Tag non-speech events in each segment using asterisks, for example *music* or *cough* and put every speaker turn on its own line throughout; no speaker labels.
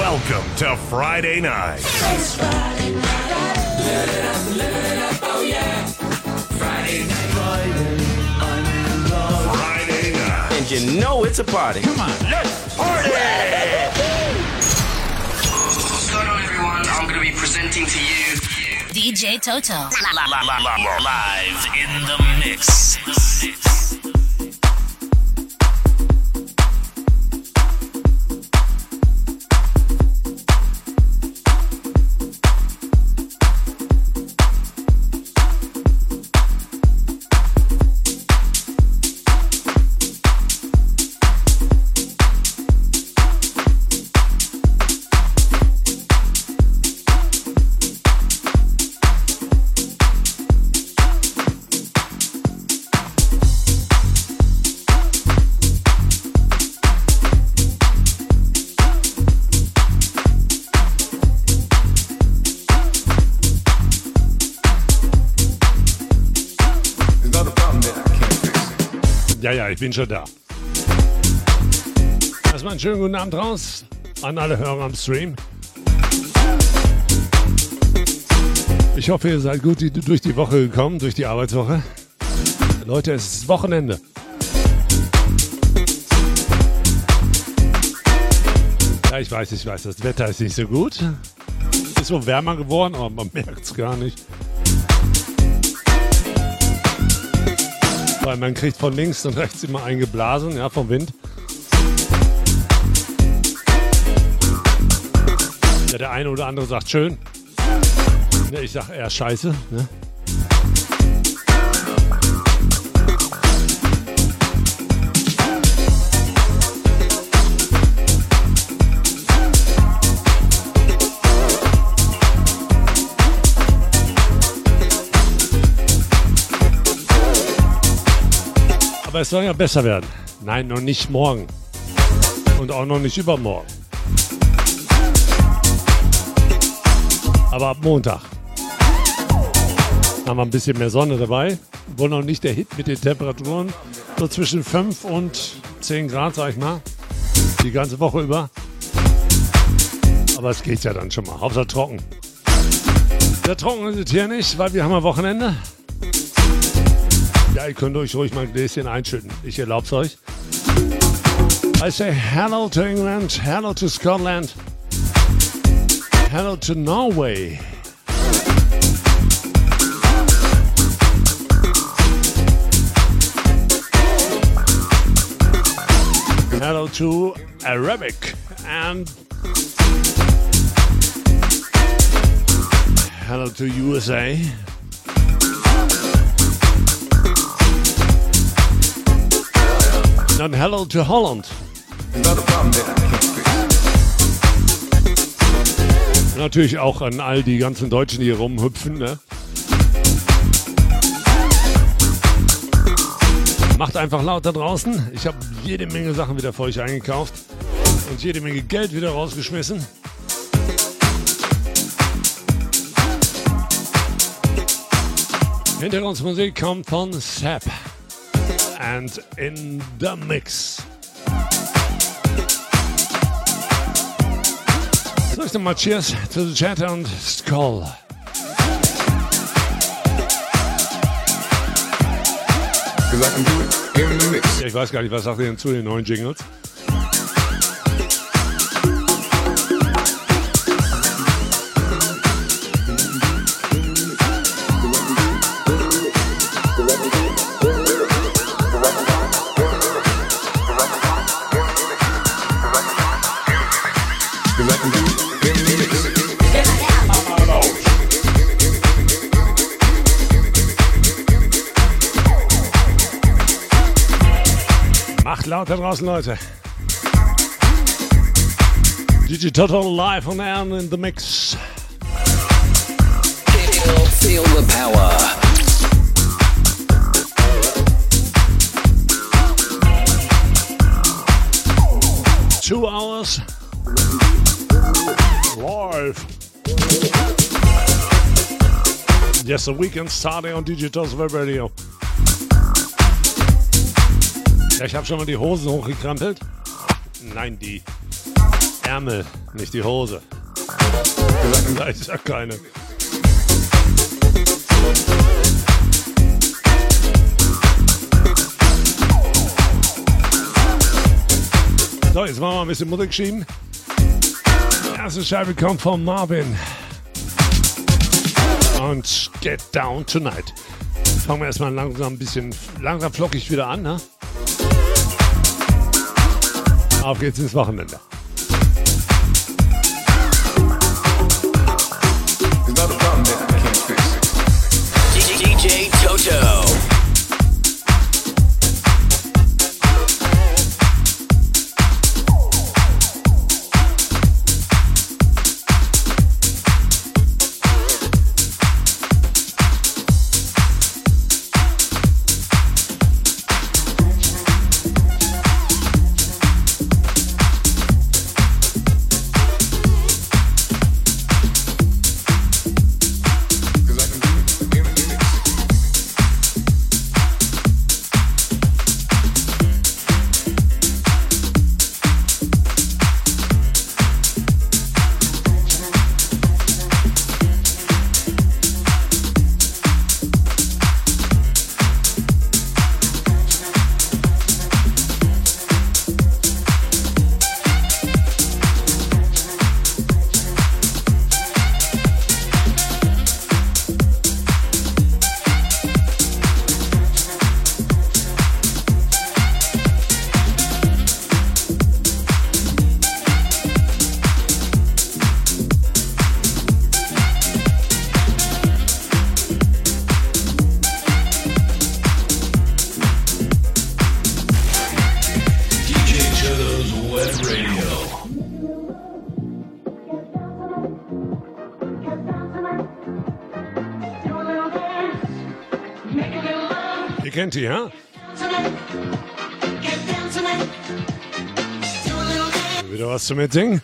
Welcome to Friday night.
It's Friday night. Live it up, live it up, oh yeah. Friday night. Friday, I'm in love.
Friday night.
And you know it's a party. Come on, let's party!
Hello everyone, I'm going to be presenting to you
DJ Toto.
Live in the mix.
Bin schon da. Erstmal einen schönen guten Abend raus an alle Hörer am Stream. Ich hoffe, ihr seid gut durch die Woche gekommen, durch die Arbeitswoche. Leute, es ist Wochenende. Ja, ich weiß, ich weiß, das Wetter ist nicht so gut. Ist so wärmer geworden, aber man *laughs* merkt es gar nicht. Weil man kriegt von links und rechts immer eingeblasen, ja, vom Wind. Ja, der eine oder andere sagt schön. Ja, ich sag eher scheiße. Ne? Aber es soll ja besser werden. Nein, noch nicht morgen. Und auch noch nicht übermorgen. Aber ab Montag haben wir ein bisschen mehr Sonne dabei. Wohl noch nicht der Hit mit den Temperaturen. So zwischen 5 und 10 Grad, sag ich mal. Die ganze Woche über. Aber es geht ja dann schon mal. Hauptsache trocken. Sehr trocken ist es hier nicht, weil wir haben ein Wochenende. Ihr könnt euch ruhig mal ein Gläschen einschütten. Ich euch. I say hello to England, hello to Scotland, hello to Norway. Hello to Arabic and hello to USA. Dann hello to Holland. Natürlich auch an all die ganzen Deutschen, die hier rumhüpfen. Ne? Macht einfach laut da draußen. Ich habe jede Menge Sachen wieder für euch eingekauft und jede Menge Geld wieder rausgeschmissen. Hintergrundmusik kommt von Sepp and in the mix. So, ich nochmal Cheers to the Chat and Skull. Ja, ich weiß gar nicht, was sagt ihr denn zu den neuen Jingles? Laut da draußen, Leute. DJ Total live on air in the mix.
Feel, feel the power.
Two hours live. Yes, a weekend starting on DJ Total's Web Radio. Ja, ich habe schon mal die Hosen hochgekrempelt. Nein, die Ärmel, nicht die Hose. *laughs* Da ist ja keine. So, jetzt machen wir ein bisschen Musik schieben. Erste Scheibe kommt von Marvin. Und Get Down Tonight. Fangen wir erstmal langsam ein bisschen langsam flockig wieder an, ne? Auf geht's ins Wochenende.
DJ Toto.
Die, ja? Wieder was zum Mitsingen?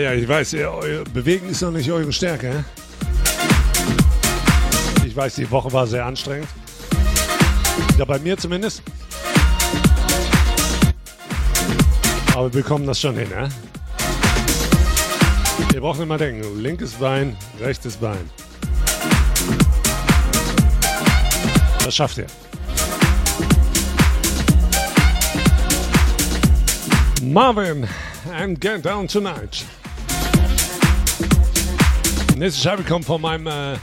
Ja, ich weiß, ihr, euer Bewegen ist noch nicht eure Stärke. Ich weiß, die Woche war sehr anstrengend. Ja, bei mir zumindest. Aber wir bekommen das schon hin, ja? Ihr braucht nicht mal denken. Linkes Bein, rechtes Bein. Das schafft ihr. Marvin and Get Down Tonight. Nächste Scheibe kommt von meinem, äh,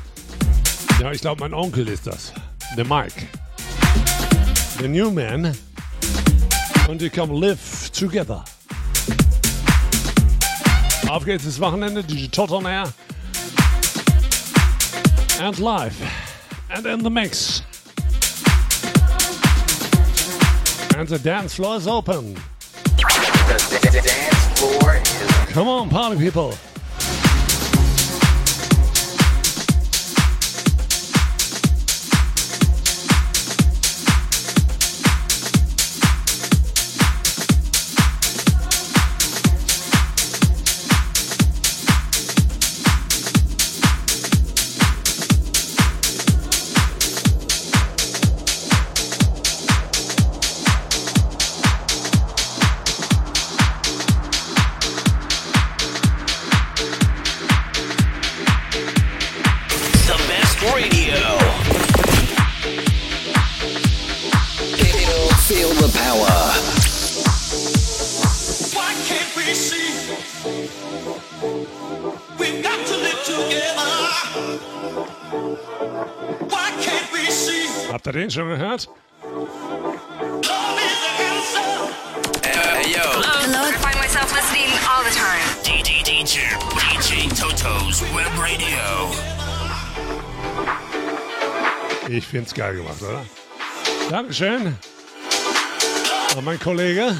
ja, ich glaube, mein Onkel ist das. Der er Mike. The New Man. Und die kommen Live Together. Auf geht's ins Wochenende, DJ Tot Air. And live. And in the mix. And the dance floor is open. Come on, party people. Habt ihr den schon gehört?
Hey, yo.
Hello. I find myself listening all the time.
DJ, DJ, DJ Toto's Web Radio.
Ich find's geil gemacht, oder? Dankeschön. Und mein Kollege.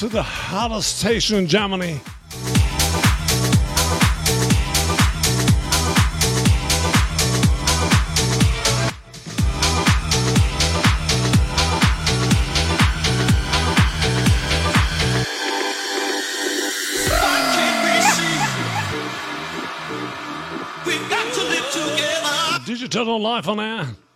to the
hottest station in Germany. Digital Life on Air.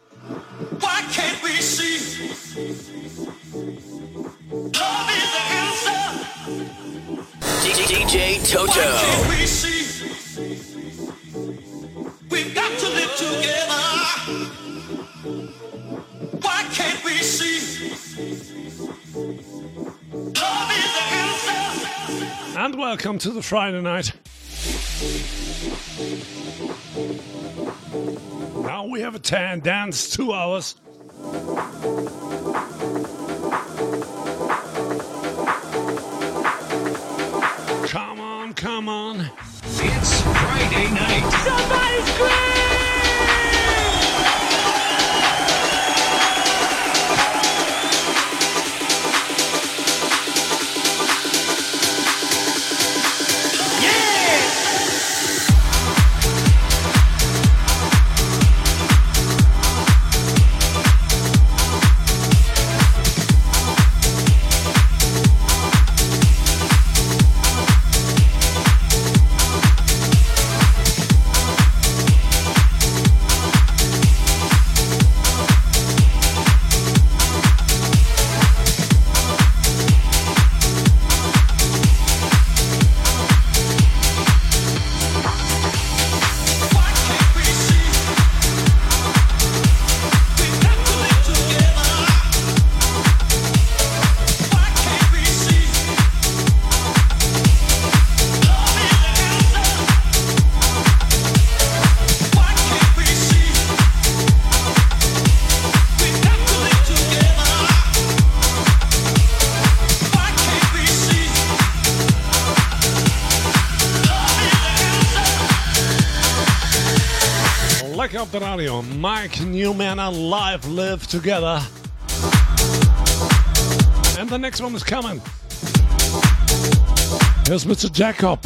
Friday night. Now we have a tan dance, two hours. Radio. Mike Newman and Live Live Together. And the next one is coming. Here's Mr. Jacob.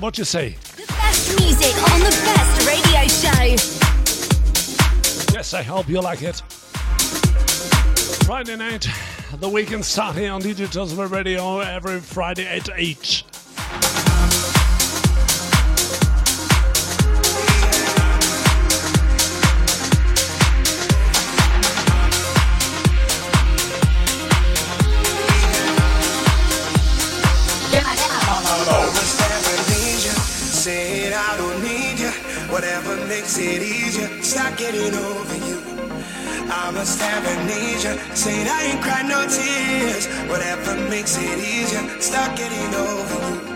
What you say?
The best music on the best radio show.
Yes, I hope you like it. Friday night, the weekend start here on Digital Radio every Friday at 8.
Makes it easier. Stop getting over you. I must have amnesia. Saying I ain't cried no tears. Whatever makes it easier. Stop getting over you.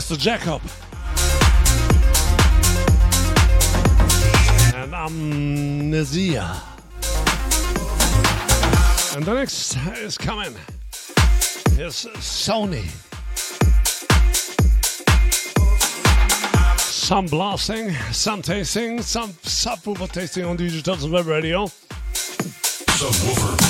Mr. Jacob. And Amnesia. And the next is coming. Here's Sony. Some blasting, some tasting, some subwoofer tasting on Digital Web Radio.
Subwoofer.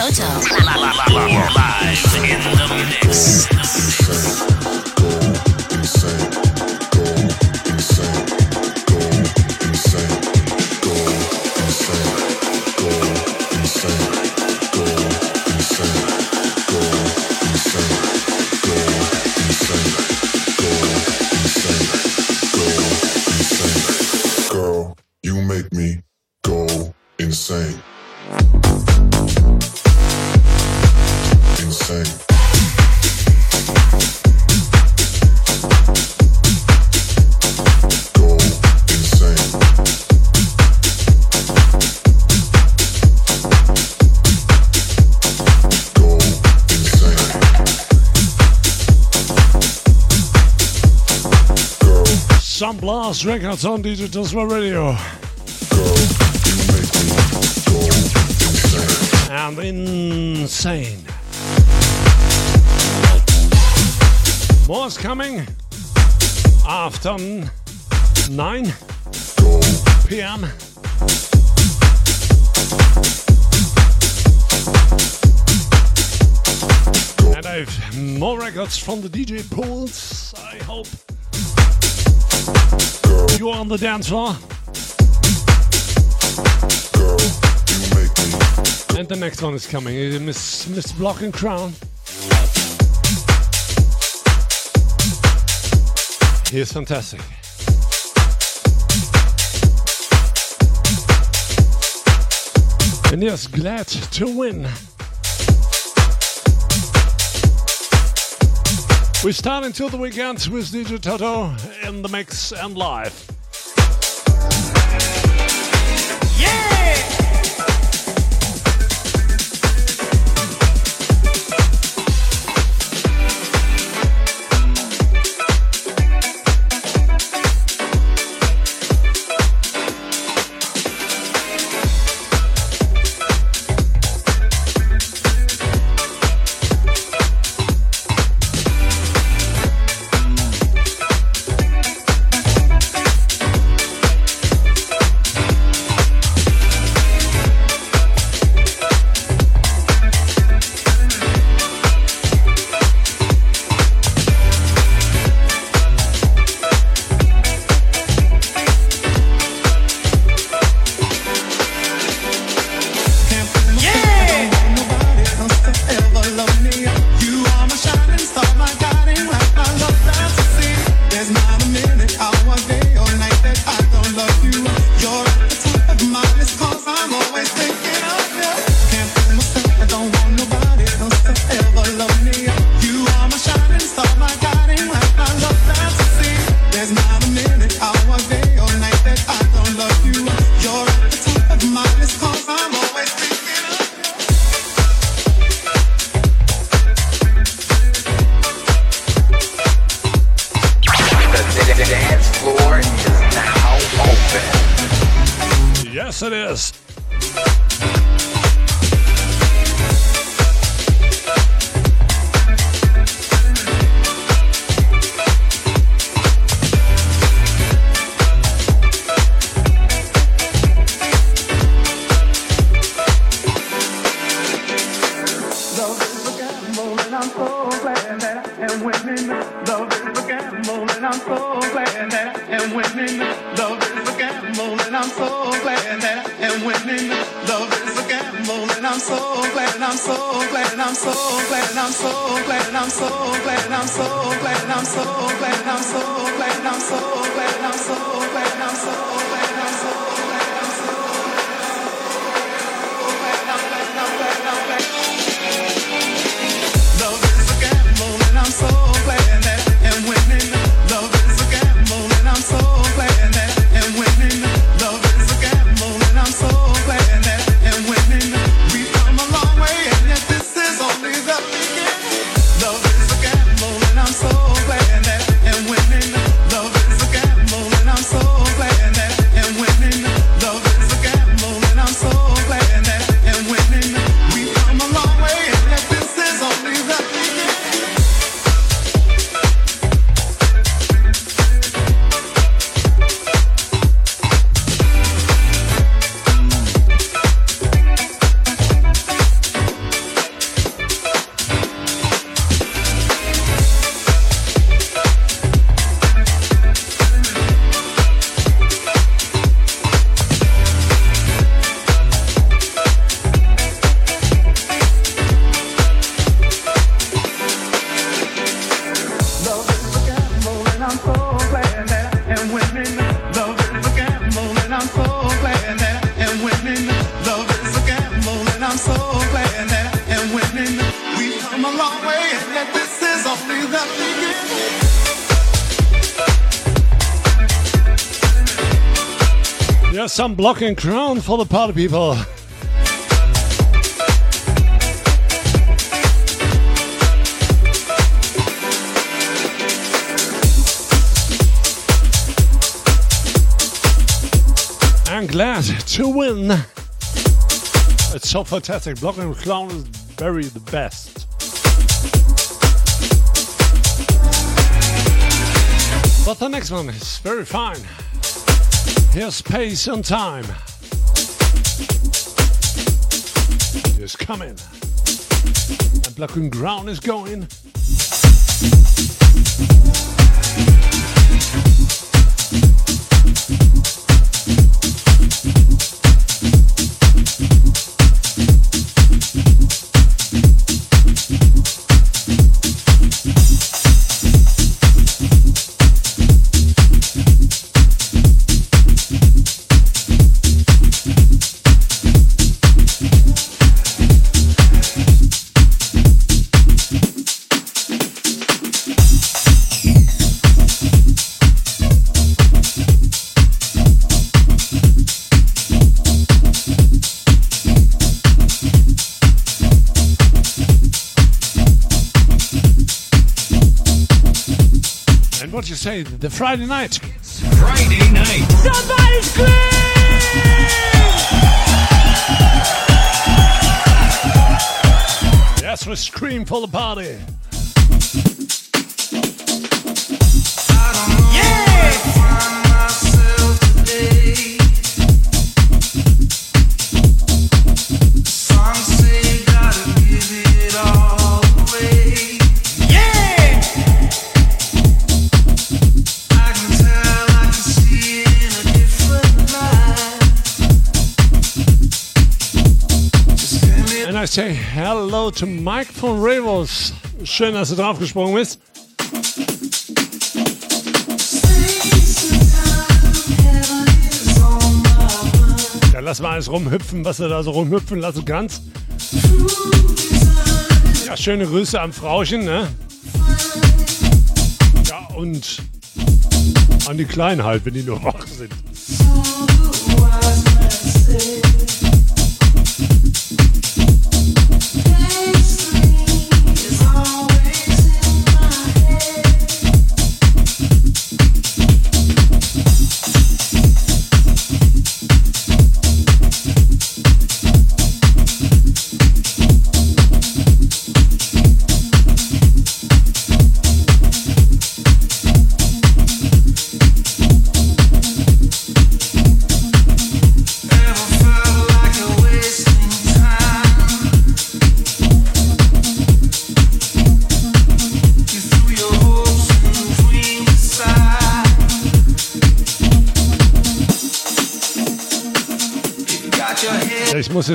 Toto. Live in the mix.
Blast Records on Digital Swell Radio. And insane. More is coming after 9 p.m. And I've more records from the DJ pools, I hope. You on the dance floor. And the next one is coming. Miss Miss Block and Crown. He's fantastic. And yes, glad to win. We start until the weekend with DJ Toto in the mix and live. that I am winning.
Love is a gamble, and I'm so glad that I am winning. Love is a gamble, and I'm so glad, I'm so glad, I'm so glad, I'm so glad,
I'm so glad, I'm so glad, I'm so glad, I'm so glad, I'm so glad, I'm so glad.
There's some blocking crown for the party people. I'm glad to win. It's so fantastic. Blocking clown is very the best. But the next one is very fine. Here's space and time. Is coming. And blocking ground is going. Say, the Friday night?
Friday night.
Somebody scream! Yes, we scream for the party. Say hello to Mike von Revos. Schön, dass du draufgesprungen bist. Ja, lass mal alles rumhüpfen, was du da so rumhüpfen lassen kannst. Ja, schöne Grüße am Frauchen, ne? Ja, und an die Kleinen halt, wenn die nur wach sind.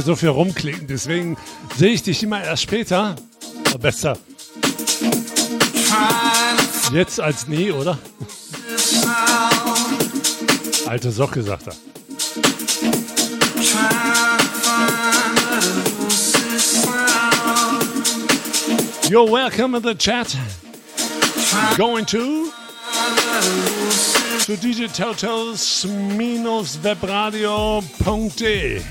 So viel rumklicken, deswegen sehe ich dich immer erst später. Aber besser. Jetzt als nie, oder? Alte Socke, sagt er. You're welcome in the chat. Going to to DJ Totos minus webradio.de.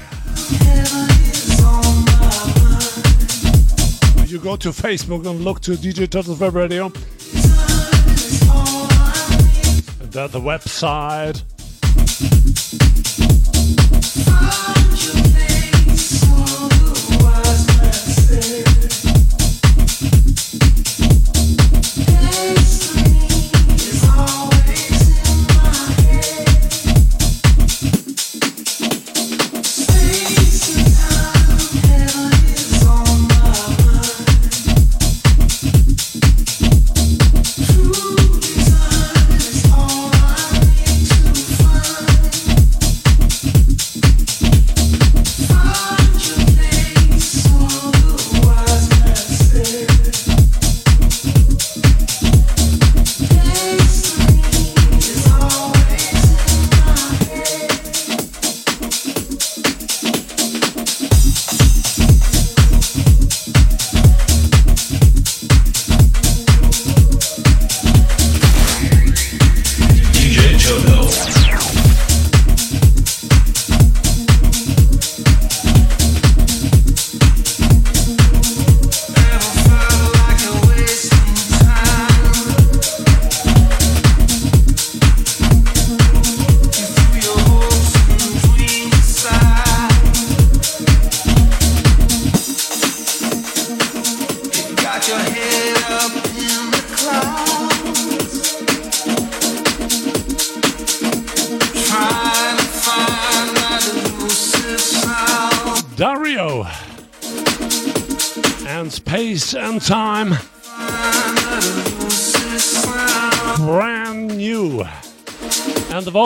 You go to Facebook and look to DJ Turtles Web Radio. And that's the website.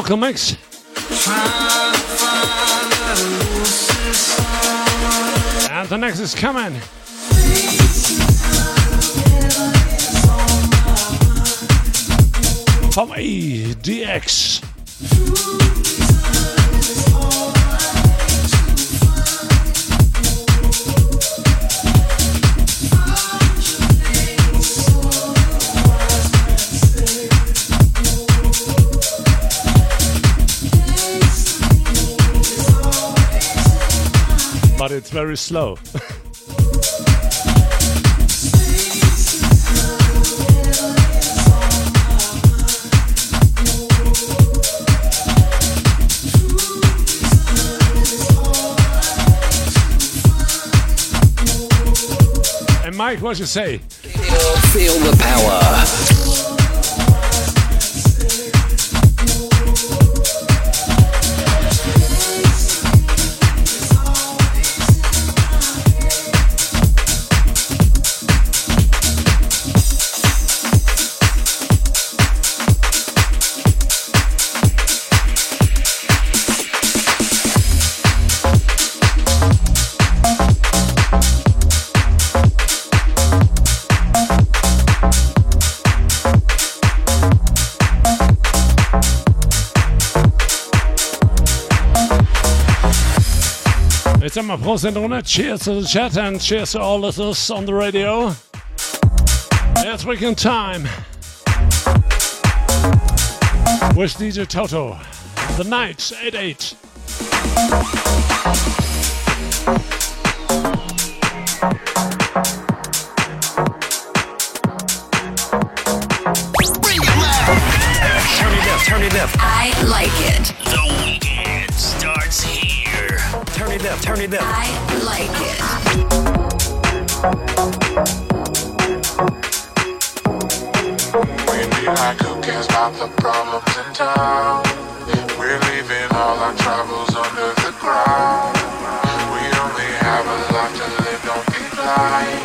Como very slow. and Mike, what you say?
Feel the power.
stemmer på sin drone. Cheers to the chat and cheers to all of us on the radio. It's weekend time. With DJ Toto. The night,
8 8. Turn it up,
it
up.
I like it.
When the high cocaine stop the problems in town. We're leaving all our troubles under the ground. We only have a life to live, don't be blind.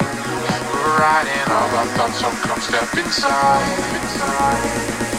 We're riding all our thoughts, so come step inside. We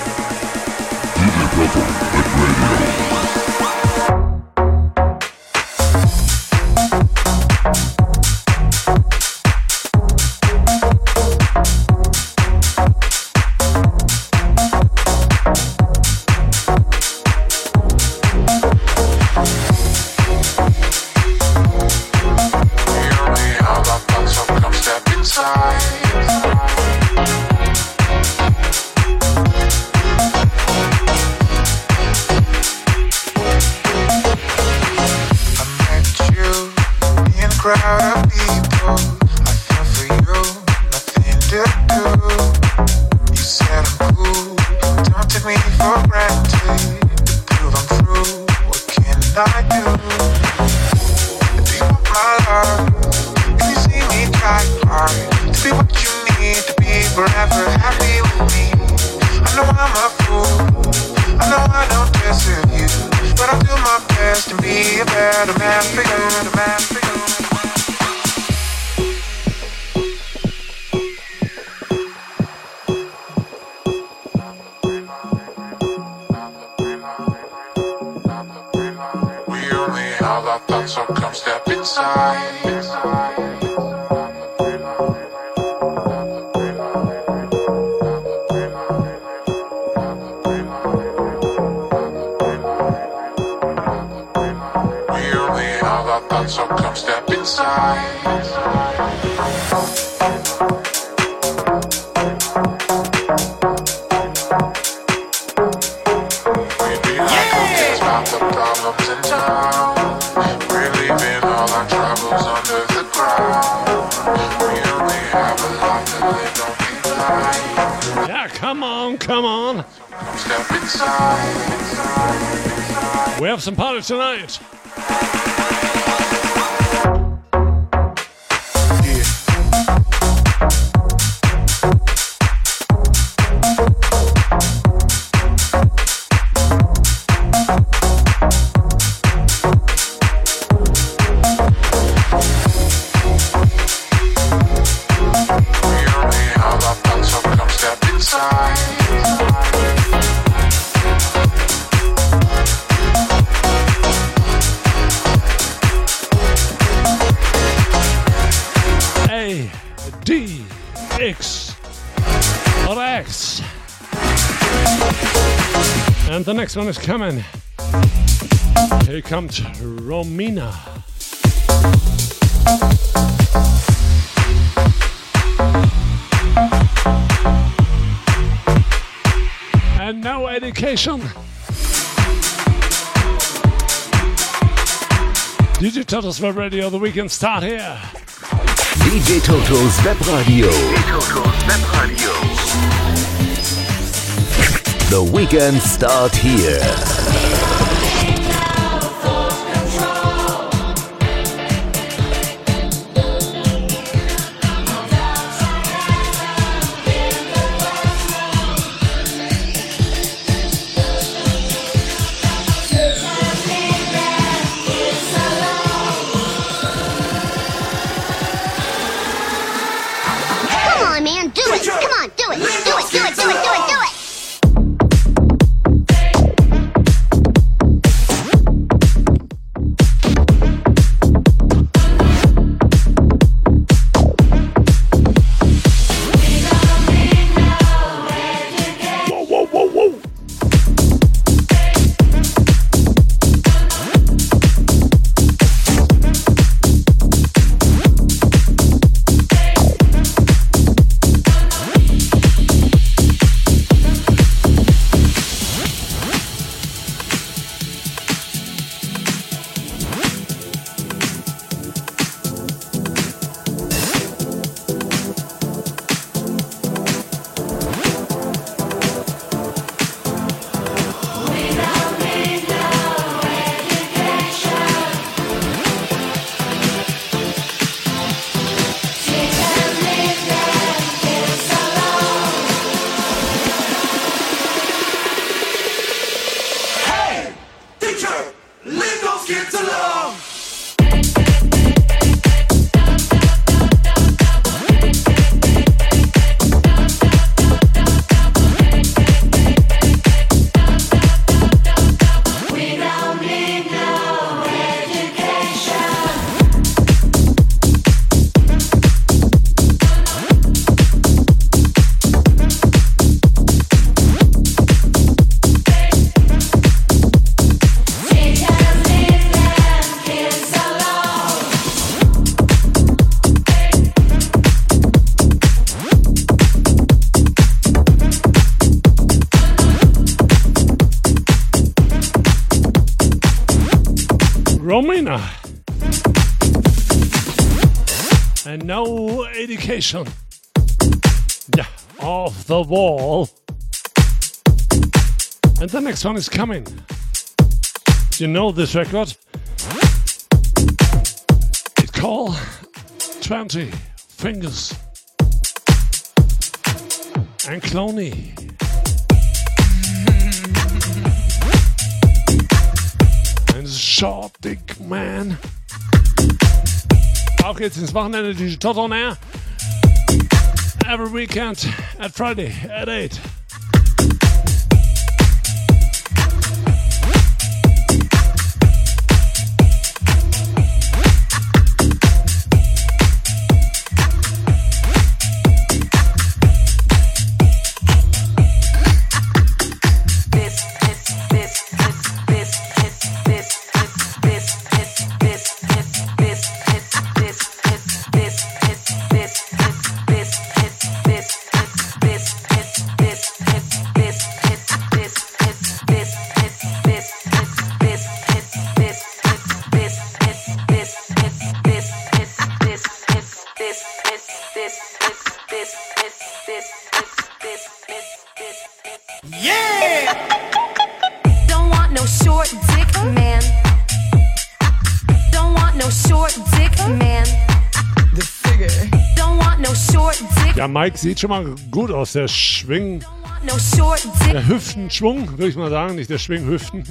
Yeah, come on, come on.
Step inside.
We have some party tonight. Next one is coming. Here comes Romina. And no education. DJ Toto's Web Radio, the weekend start here.
DJ Toto's Web Radio. The weekend start here.
Yeah, off the wall. And the next one is coming. You know this record? It's called 20 Fingers. And Cloney. Ein Short Dick Man. Auch jetzt ins Wochenende Tot on Air. Every weekend at Friday at 8. Mike sieht schon mal gut aus, der Schwing. Der Hüftenschwung, würde ich mal sagen, nicht der Schwinghüften.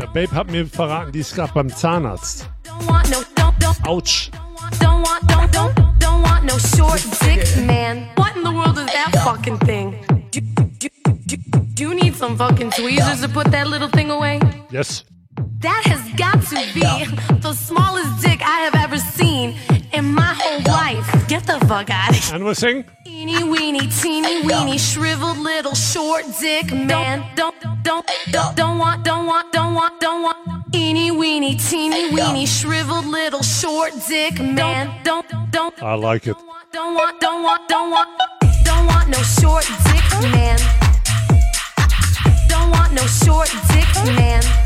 Der Babe hat mir verraten, die ist gerade beim Zahnarzt. Autsch. Yes.
That has got to be the smallest dick I have ever seen in my whole life. Get the fuck out of here.
And we sing.
Teeny weeny, teeny weeny, shriveled little short dick man. Don't, don't, don't, don't want, don't want, don't want, don't want. Teeny weeny, teeny weeny, shriveled little short dick man. Don't, don't,
I like it.
don't want, don't want, don't want, don't want no short dick man. Don't want no short dick man.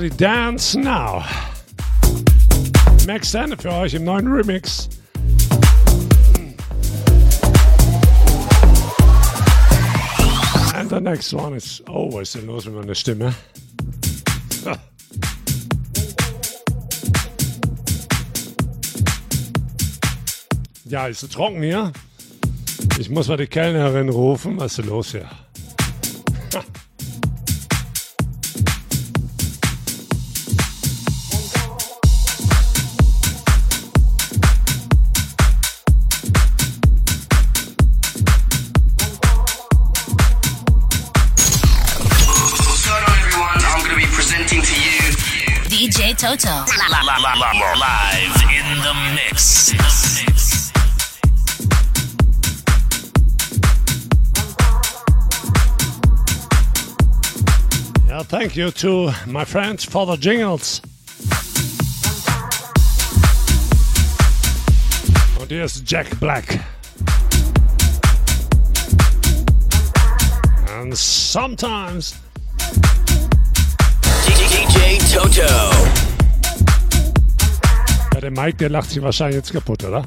Everybody dance now. Max Stande für euch im neuen Remix. And the next one is always so los mit meiner Stimme. Ja, ist so trocken hier. Ich muss mal die Kellnerin rufen. Was ist los hier?
Soto. Live in. The mix.
Yeah, thank you to my friends for the jingles. Oh, here's Jack Black. And sometimes.
DJ Toto.
der Mike, der lacht sich wahrscheinlich jetzt kaputt, oder?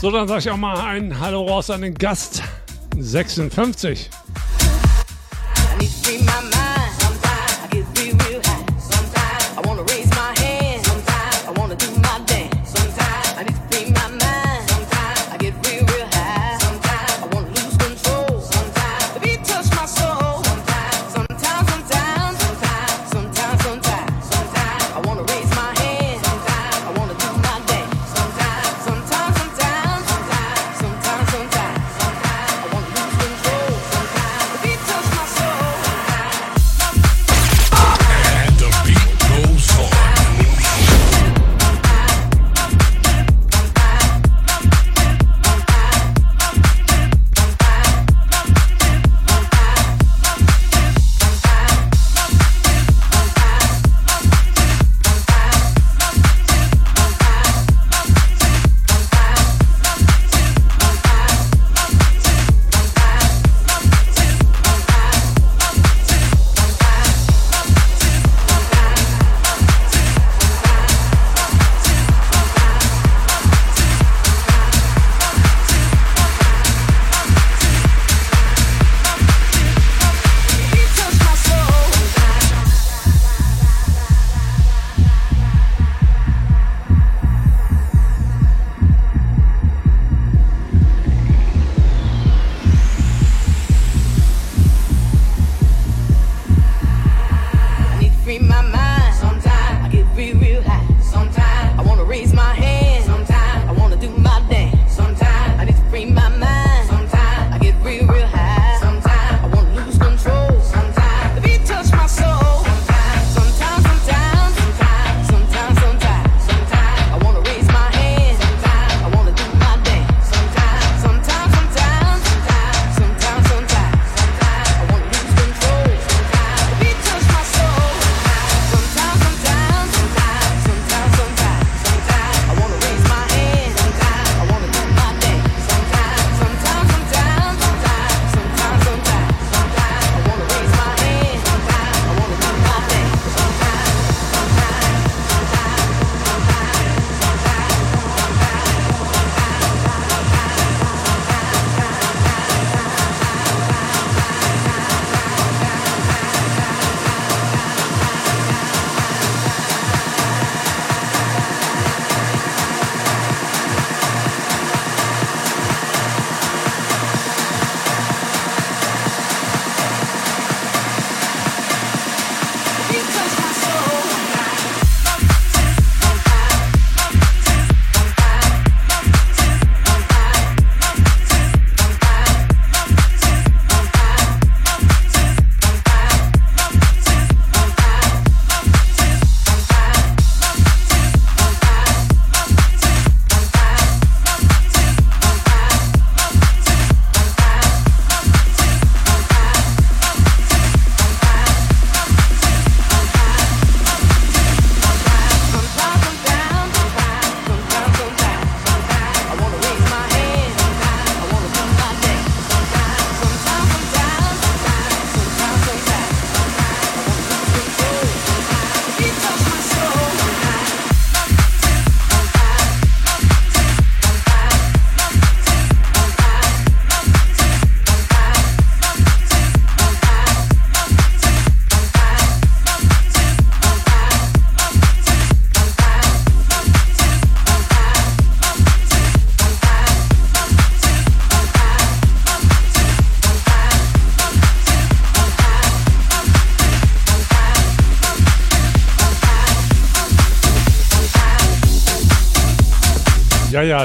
So, dann sage ich auch mal ein Hallo raus an den Gast 56.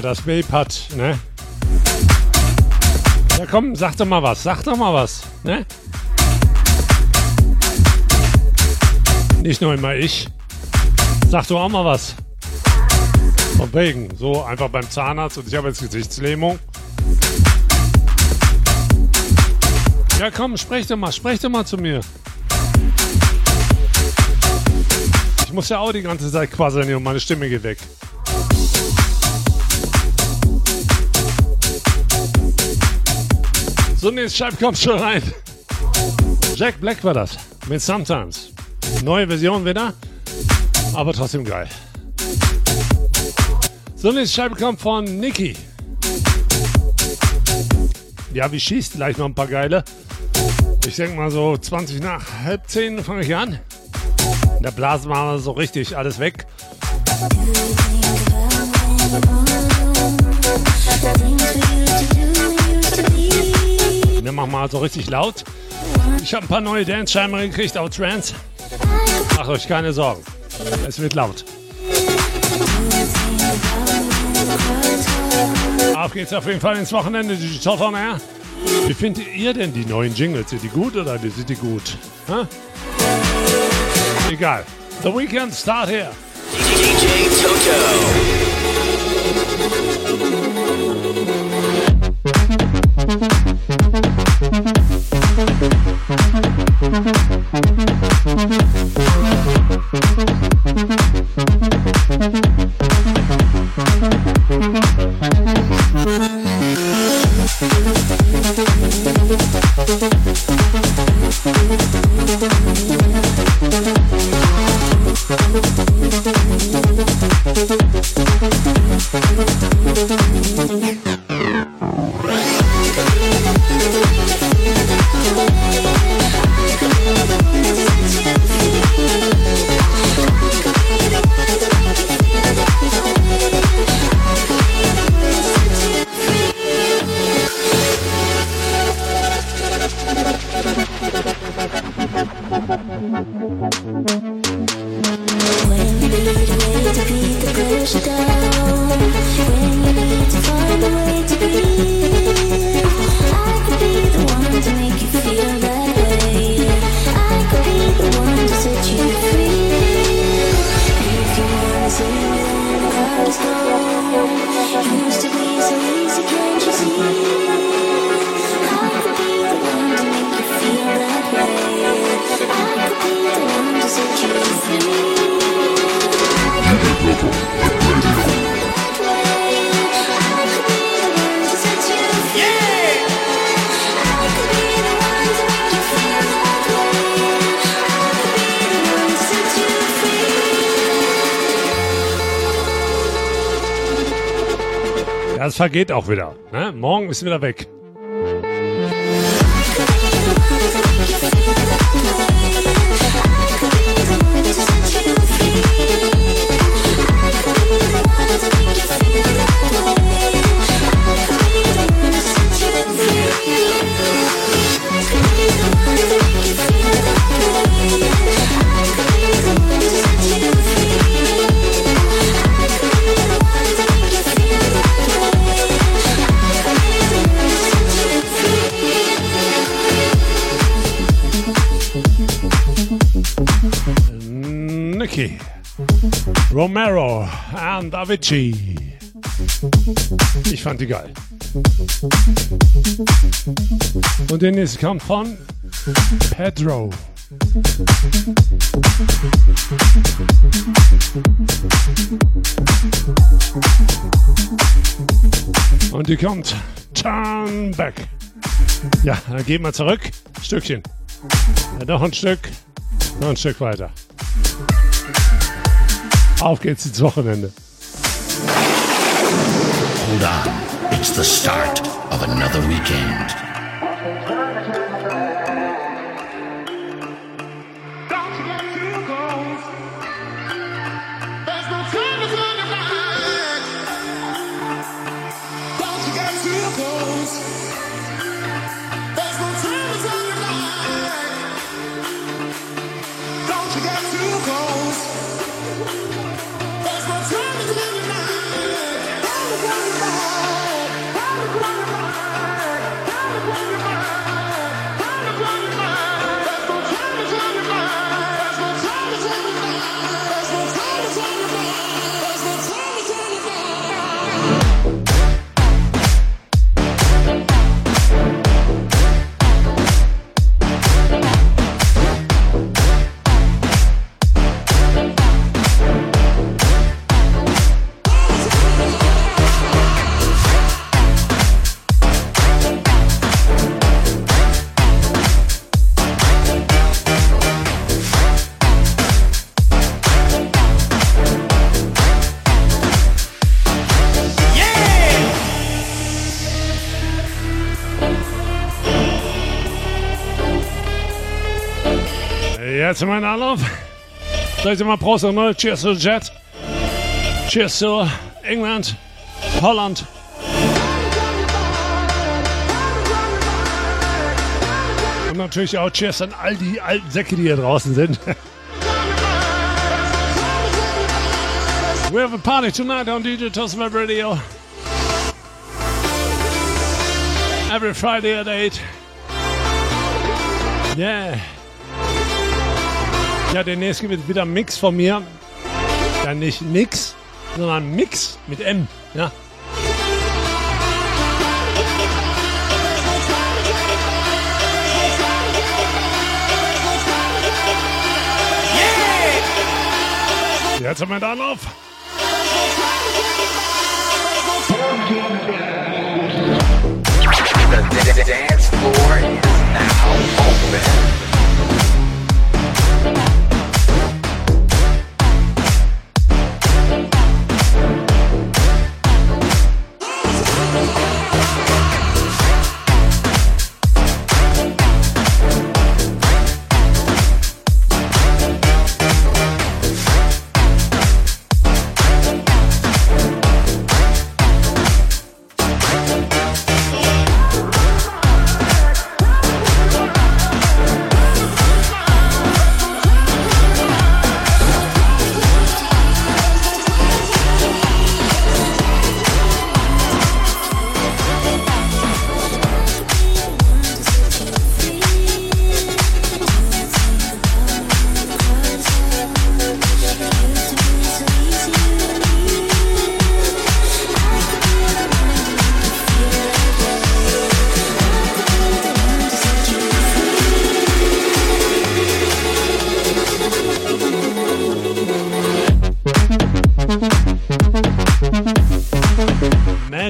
das Vape hat, ne? Ja komm, sag doch mal was, sag doch mal was, ne? Nicht nur immer ich. Sag doch auch mal was. Von wegen, so einfach beim Zahnarzt und ich habe jetzt Gesichtslähmung. Ja komm, sprech doch mal, sprech doch mal zu mir. Ich muss ja auch die ganze Zeit quasseln und meine Stimme geht weg. So, nächste Scheibe kommt schon rein. Jack Black war das. Mit Sometimes. Neue Version wieder. Aber trotzdem geil. So, nächste Scheibe kommt von Niki.
Ja, wie schießt gleich noch ein paar geile. Ich denke mal so 20 nach halb 10 fange ich an. Da blasen wir so richtig alles weg. Do machen mal so richtig laut. Ich habe ein paar neue Dance-Scheiben gekriegt, auch Trance. Macht euch keine Sorgen. Es wird laut. Auf geht's auf jeden Fall ins Wochenende, Top on Air. Wie findet ihr denn die neuen Jingles? Sind die gut oder sind die gut? Hä? Egal. The Weekend start here.
DJ Toto.
Vergeht auch wieder. Ne? Morgen ist wieder weg. Avicii. Ich fand die geil. Und der nächste kommt von Pedro. Und die kommt Turn Back. Ja, dann gehen wir zurück. Stückchen. Ja, noch ein Stück. Noch ein Stück weiter. Auf geht's ins Wochenende.
On. It's the start of another weekend.
Ich dir mal Prost und Cheers to Jet. Cheers to England, Holland. Und natürlich auch Cheers an all die alten Säcke, die hier draußen sind. We have a party tonight on DJ Toast Web Radio. Every Friday at 8. Yeah. Ja, demnächst gibt es wieder einen Mix von mir. Ja, nicht Mix, sondern Mix mit M. Ja. Jetzt haben wir da auf.
The dance floor is now open.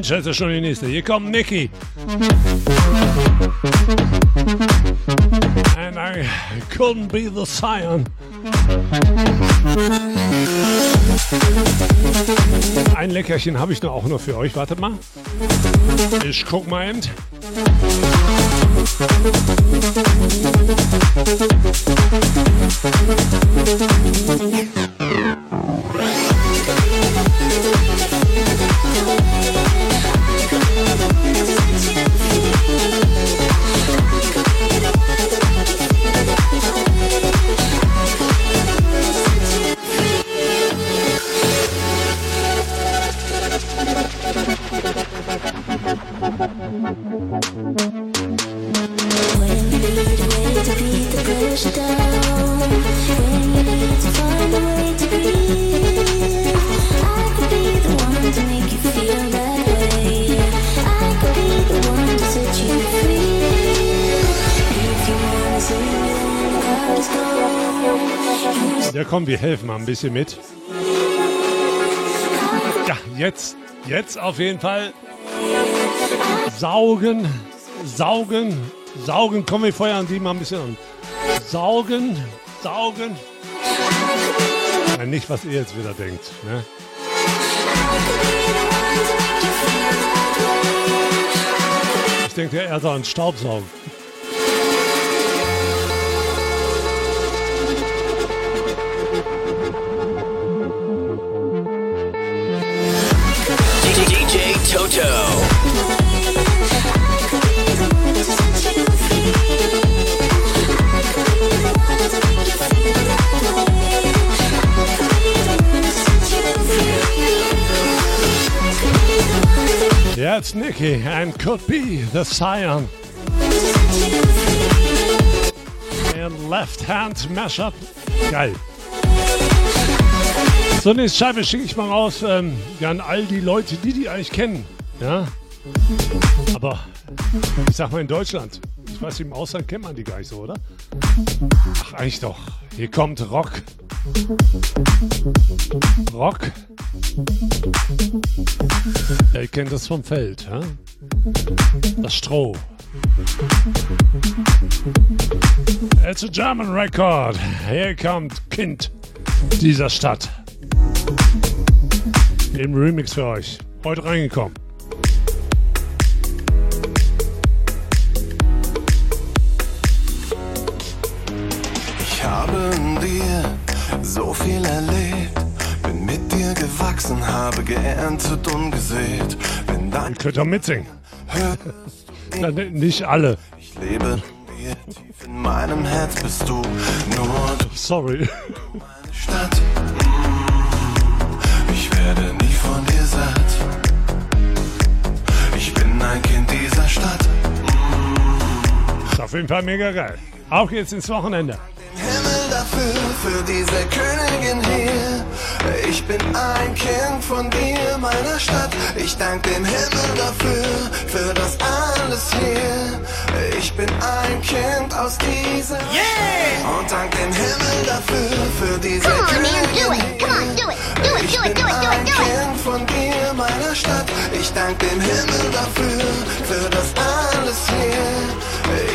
Ist schon die nächste. Hier kommt Nicky. And I couldn't be the Scion. Ein Leckerchen habe ich noch auch noch für euch. Wartet mal. Ich guck mal eben. Ja, komm, wir helfen mal ein bisschen mit. Ja, jetzt, jetzt auf jeden Fall saugen, saugen, saugen. Komm, wir feuern die mal ein bisschen an. Saugen, saugen. Ja, nicht, was ihr jetzt wieder denkt. Ne? Ich denke, er soll einen Staubsaugen.
Toto.
Jetzt Nicky and could be the Scion. And left hand mashup. Geil. So, nächste Scheibe schicke ich mal raus ähm, an all die Leute, die die eigentlich kennen. Ja. Aber ich sag mal in Deutschland. Ich weiß, im Ausland kennt man die gar nicht so, oder? Ach, eigentlich doch. Hier kommt Rock. Rock. Ja, ihr kennt das vom Feld, ja? Das Stroh. It's a German record. Hier kommt Kind dieser Stadt. Im Remix für euch. Heute reingekommen.
Ich habe in dir so viel erlebt. Bin mit dir gewachsen, habe geerntet und gesät. Wenn dein
Ihr könnt doch mitsingen. *laughs* Na, nicht alle.
Ich lebe in dir, tief in meinem Herz bist du nur du.
Sorry.
Stadt. Stadt.
Ist auf jeden Fall mega geil. Auch jetzt ins Wochenende.
Himmel dafür, für diese Königin hier. Ich bin ein Kind von dir, meiner Stadt. Ich dank dem Himmel dafür, für das alles hier. Ich bin ein Kind aus dieser yeah! Und dank dem Himmel dafür, für diese
Come on, man, do
Königin
it. Come on, do it. Do it,
ich
do it, do it, do it, do it.
Kind von dir, meiner Stadt. Ich dank dem Himmel dafür, für das alles hier.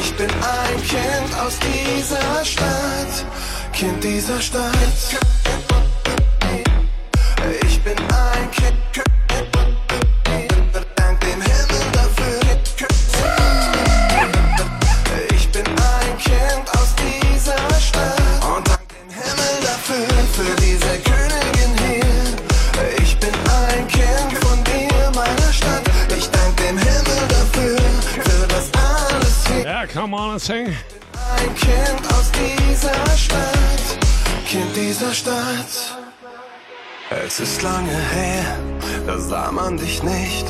Ich bin ein Kind aus dieser Stadt, Kind dieser Stadt. Ich bin ein Kind. Dank dem Himmel dafür. Ich bin ein Kind aus dieser Stadt. Und dank dem Himmel dafür, für diese Königin hier. Ich bin ein Kind von dir, meiner Stadt. Ich dank dem Himmel dafür, für das alles hier.
Ja, come on and sing.
Ein Kind aus dieser Stadt, Kind dieser Stadt. Es ist lange her, da sah man dich nicht,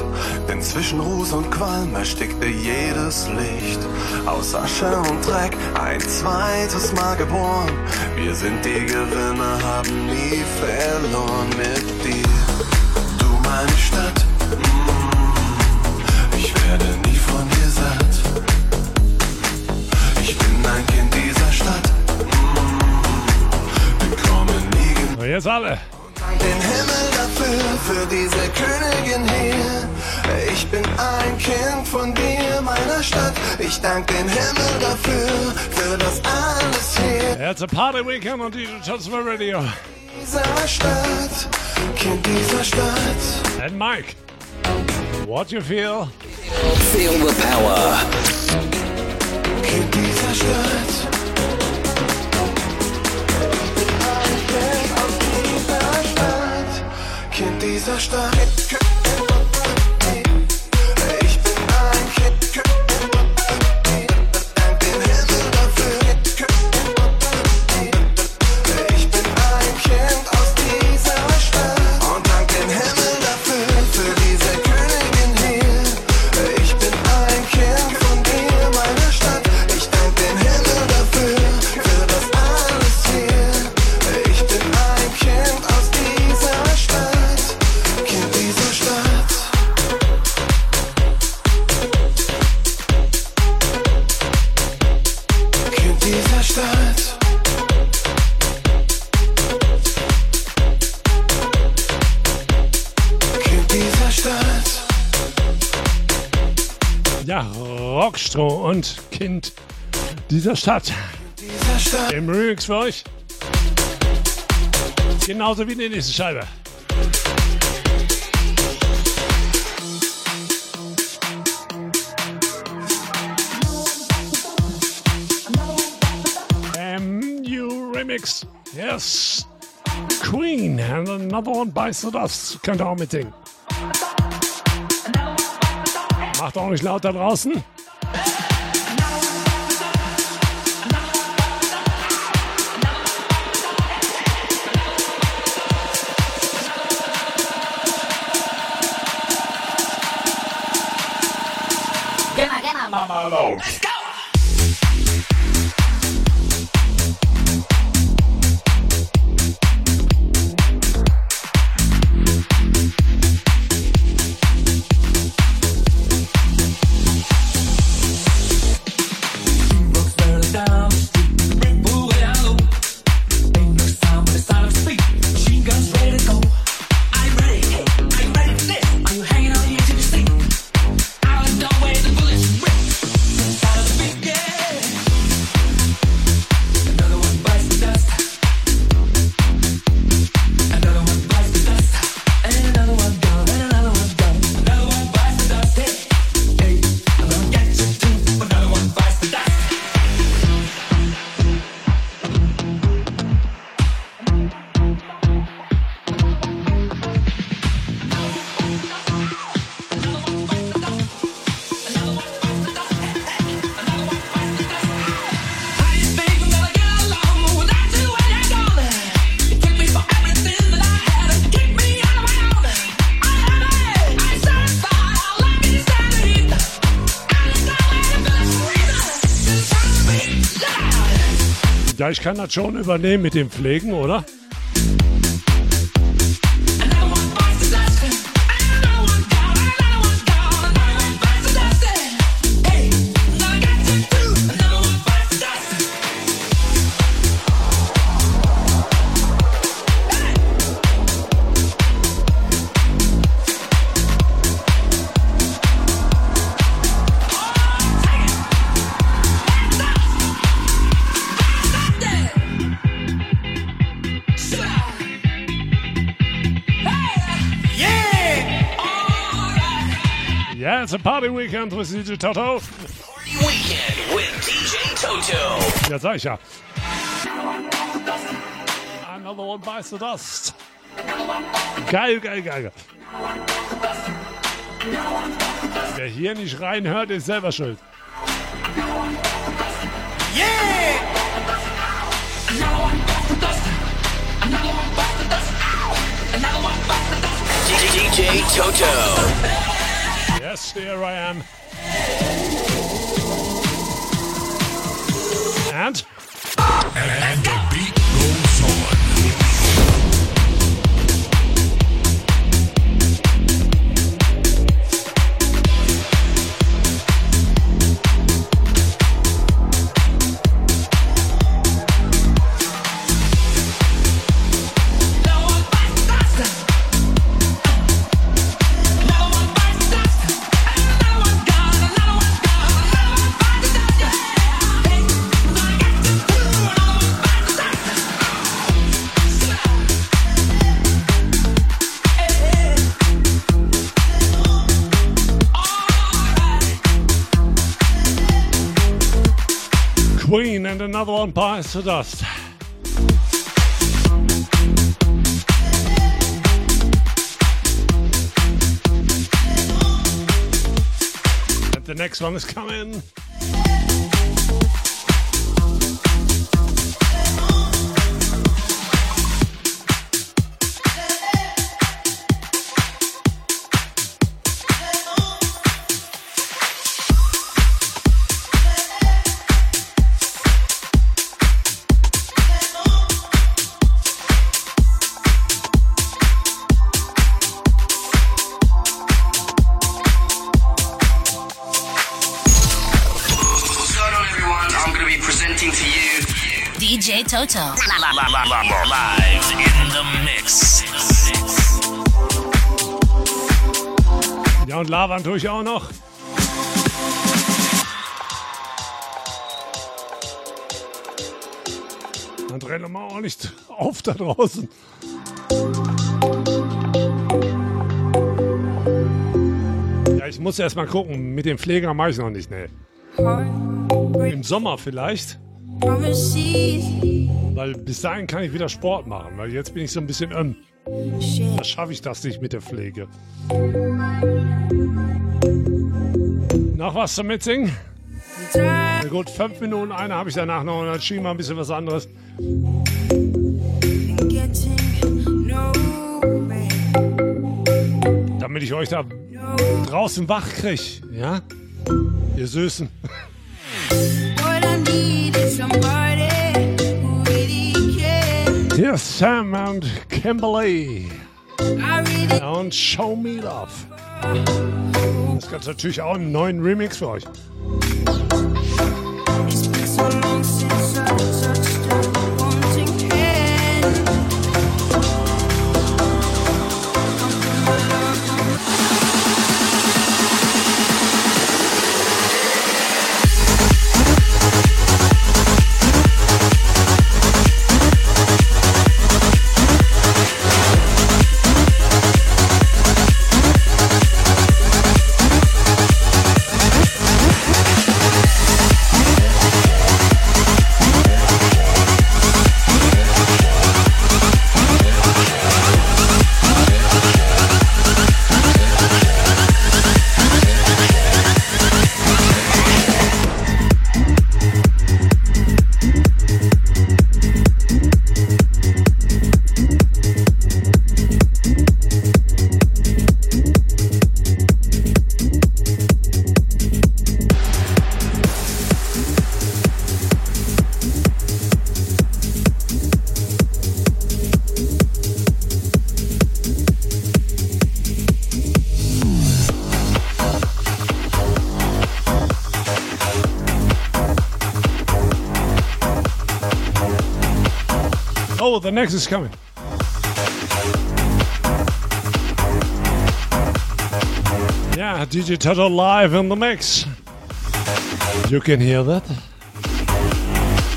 denn zwischen Ruß und Qualm erstickte jedes Licht. Aus Asche und Dreck ein zweites Mal geboren. Wir sind die Gewinner, haben nie verloren mit dir. Du meine Stadt, mm, ich werde
Und jetzt alle.
Dank den Himmel dafür, für diese Königin hier. Ich bin ein Kind von dir, meiner Stadt. Ich dank den Himmel dafür, für das alles hier.
It's a party weekend on DJ Johnson Radio.
Dieser Stadt, Kind dieser Stadt.
And Mike, what you feel?
Feel the power.
Kind dieser Stadt.
Rockstroh und Kind dieser Stadt.
Dieser Stadt.
Im Remix für euch. Genauso wie die nächste Scheibe. MU Remix. Yes. Queen. And another one bites the dust. Könnt ihr auch mitsingen. Macht auch nicht laut da draußen. Alone. Ich kann das schon übernehmen mit dem Pflegen, oder? Party weekend with DJ Toto.
Party weekend with DJ Toto.
Ja, sag ich ja. Another one bites the dust. Geil, geil, geil. Wer hier nicht reinhört, ist selber schuld.
DJ Toto.
Yes, here I am. And
And the beat goes on.
Another one bites the dust. And the next one is coming.
La, live in the mix.
Ja, und labern tue ich auch noch. Dann drehen wir mal auch nicht auf da draußen. Ja, ich muss erst mal gucken. Mit dem Pfleger mache ich noch nicht, ne. Im Sommer vielleicht. Weil bis dahin kann ich wieder Sport machen, weil jetzt bin ich so ein bisschen öm. Da schaffe ich das nicht mit der Pflege. Noch was zum Mitsingen? Na gut, fünf Minuten, eine habe ich danach noch und dann schieben wir ein bisschen was anderes. Damit ich euch da draußen wach kriege, ja? Ihr Süßen. *laughs* Hier ist Sam und Kimberly. Und Show Me Love. Das gab natürlich auch einen neuen Remix für euch.
Thank
the next is coming. Yeah, DJ Toto live in the mix. You can hear that.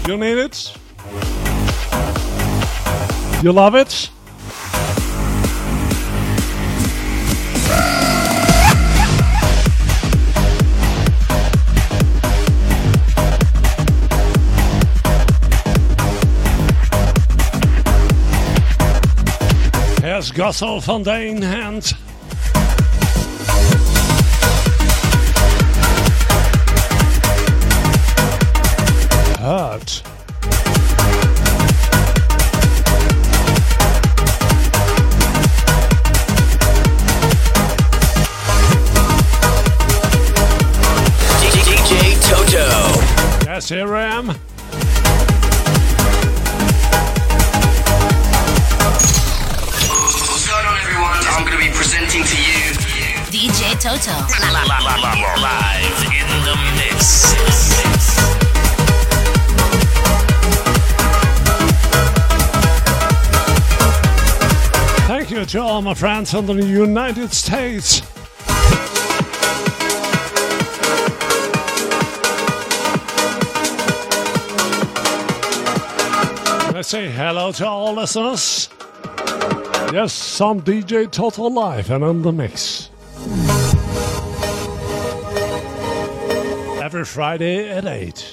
You need it? You love it? Gossel van Deen and all my friends from the United States. Let's say hello to all listeners. Yes, some DJ Total Live and on the mix. Every Friday at 8.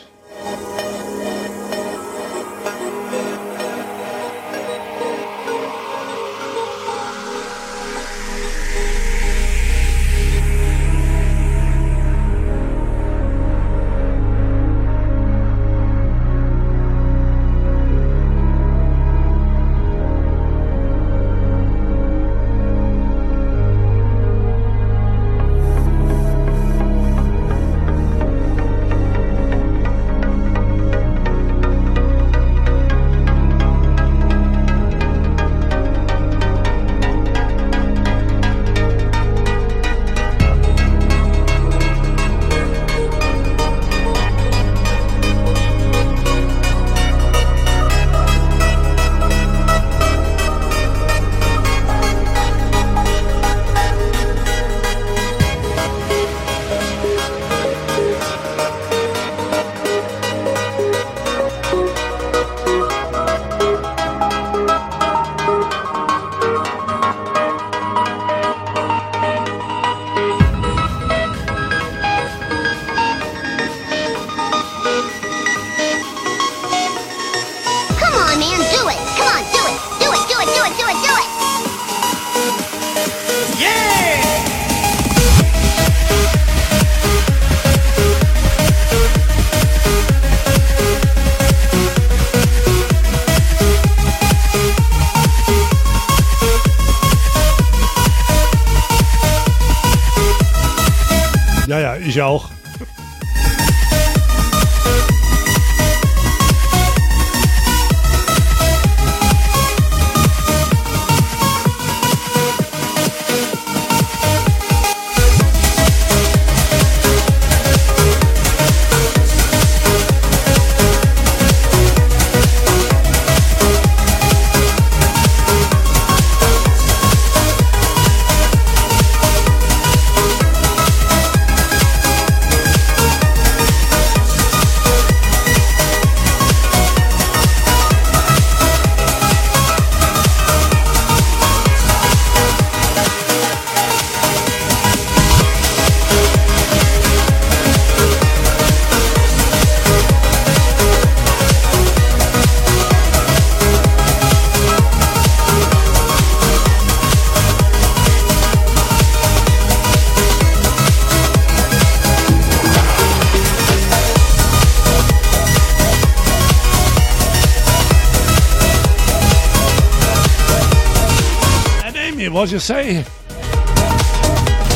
And Amy, what you say?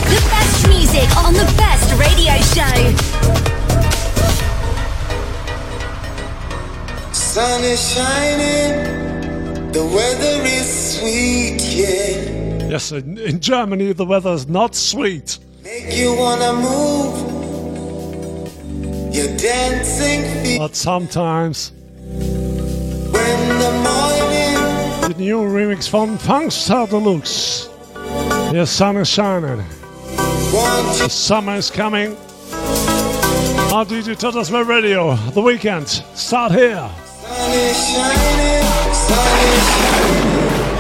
The best music on the best radio show.
Sun is shining, the weather is sweet, yeah.
Yes, in, in Germany the weather's not sweet.
Make you wanna move. You're dancing feet
But sometimes
when the morning
The new remix from Funkstar Deluxe. The sun is shining. The summer is coming. Our DJ Totas Web Radio. The weekend. Start here.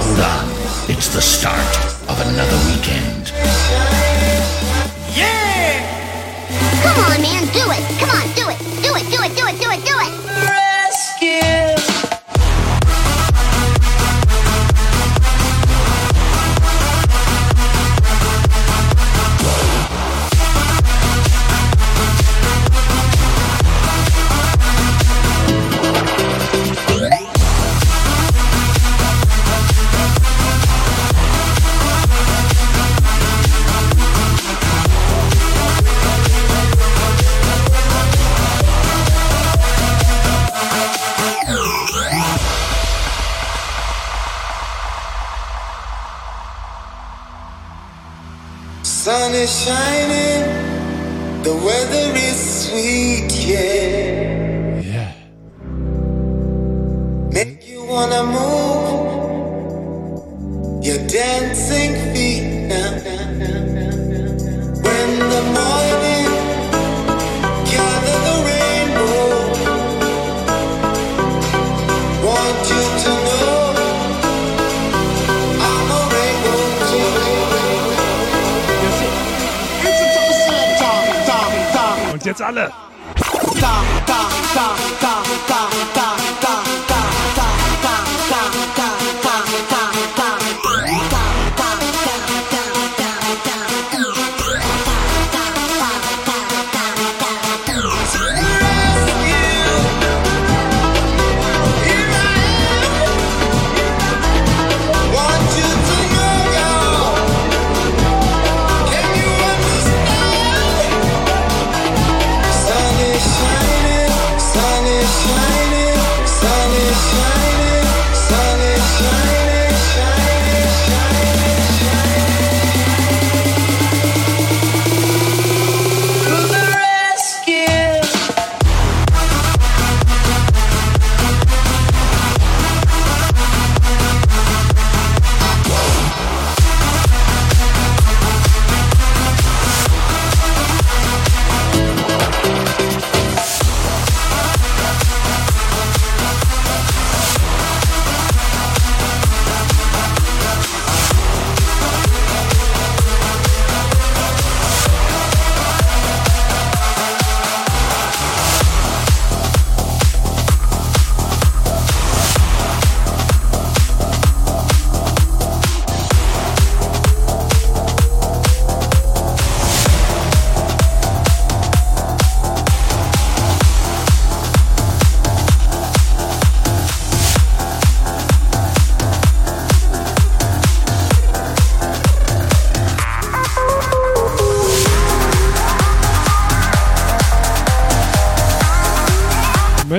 Hold on. It's the start of another weekend. Yeah!
Come on, man, do it. Come on, do it.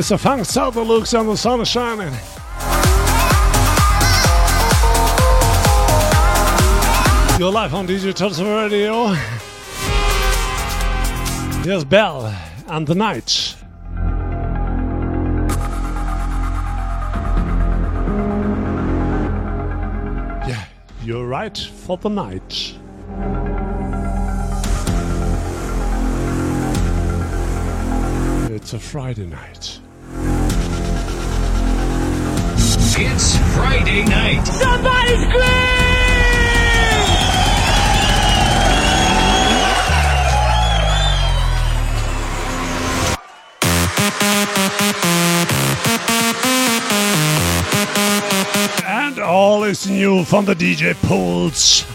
Mr. Funk Souther looks and the sun is shining. You're live on DJ Total Radio. Here's Bell and the Night. Yeah, you're right for the night. It's a Friday night.
It's Friday night.
Somebody scream!
And all is new from the DJ pools.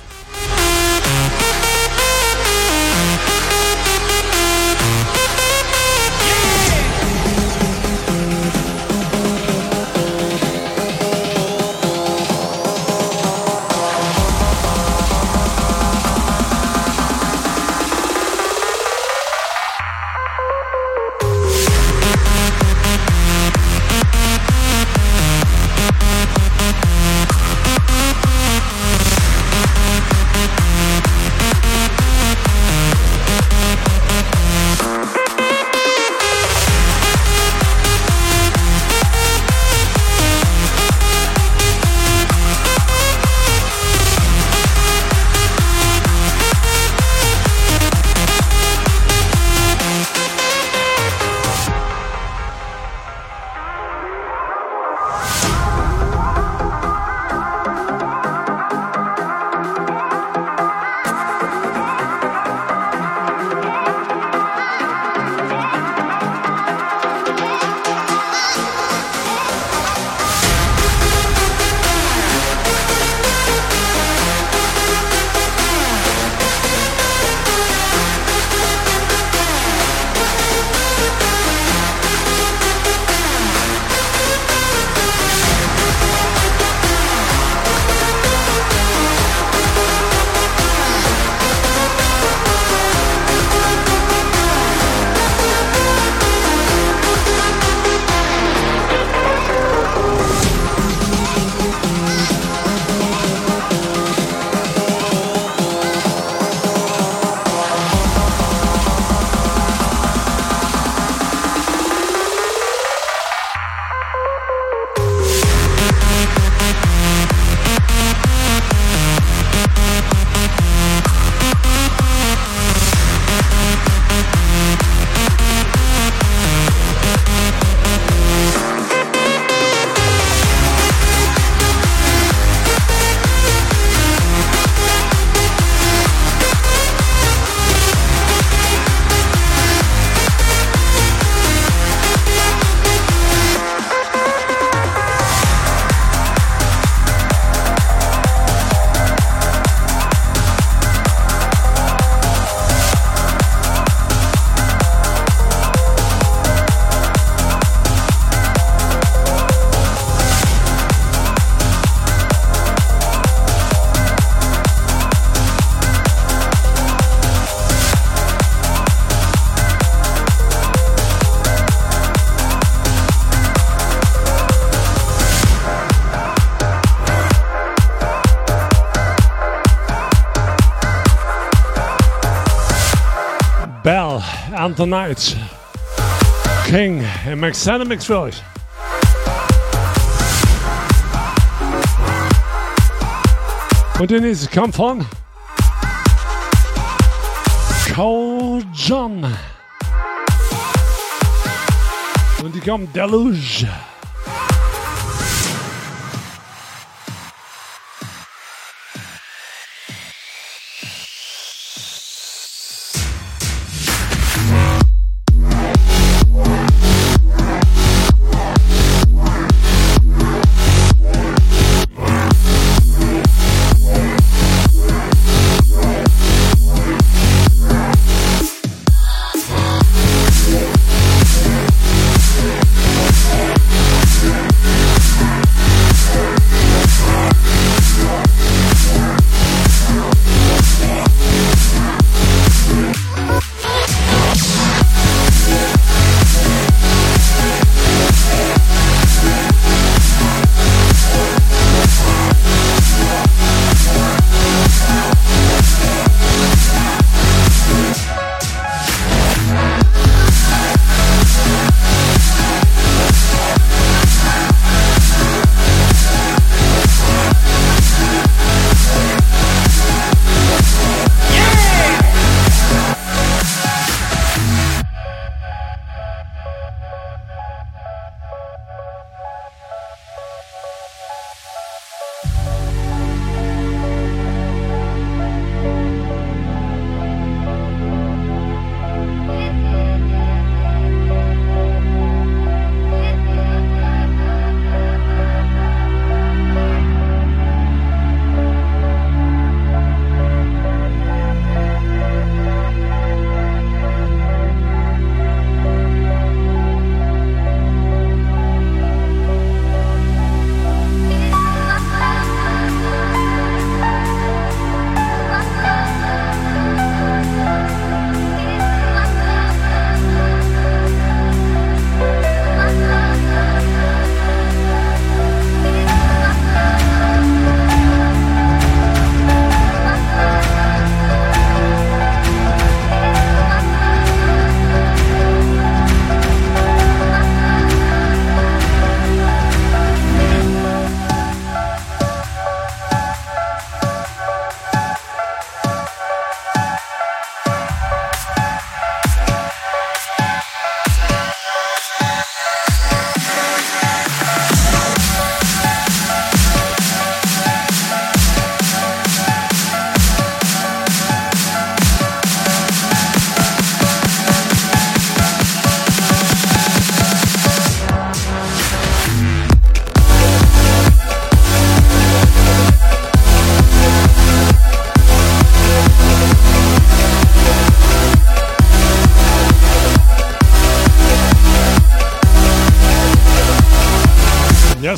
Anton Knight, King, and Maxana McFroy. Und der nächste come from, Cole John. Und you come, Deluge.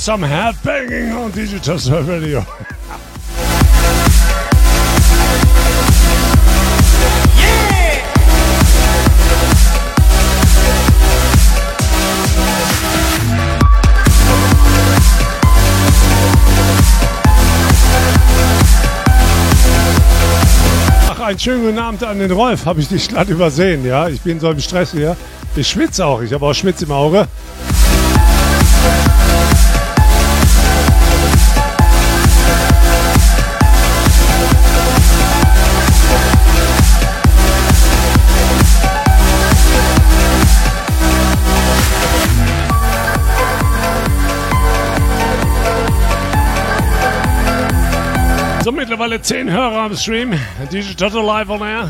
Some head banging on Digital Radio. Einen schönen guten Abend an den Rolf. Habe ich dich glatt übersehen, ja? Ich bin so im Stress hier. Ich schwitze auch. Ich habe auch Schwitz im Auge. Mittlerweile 10 Hörer am Stream. DJ Toto live on air.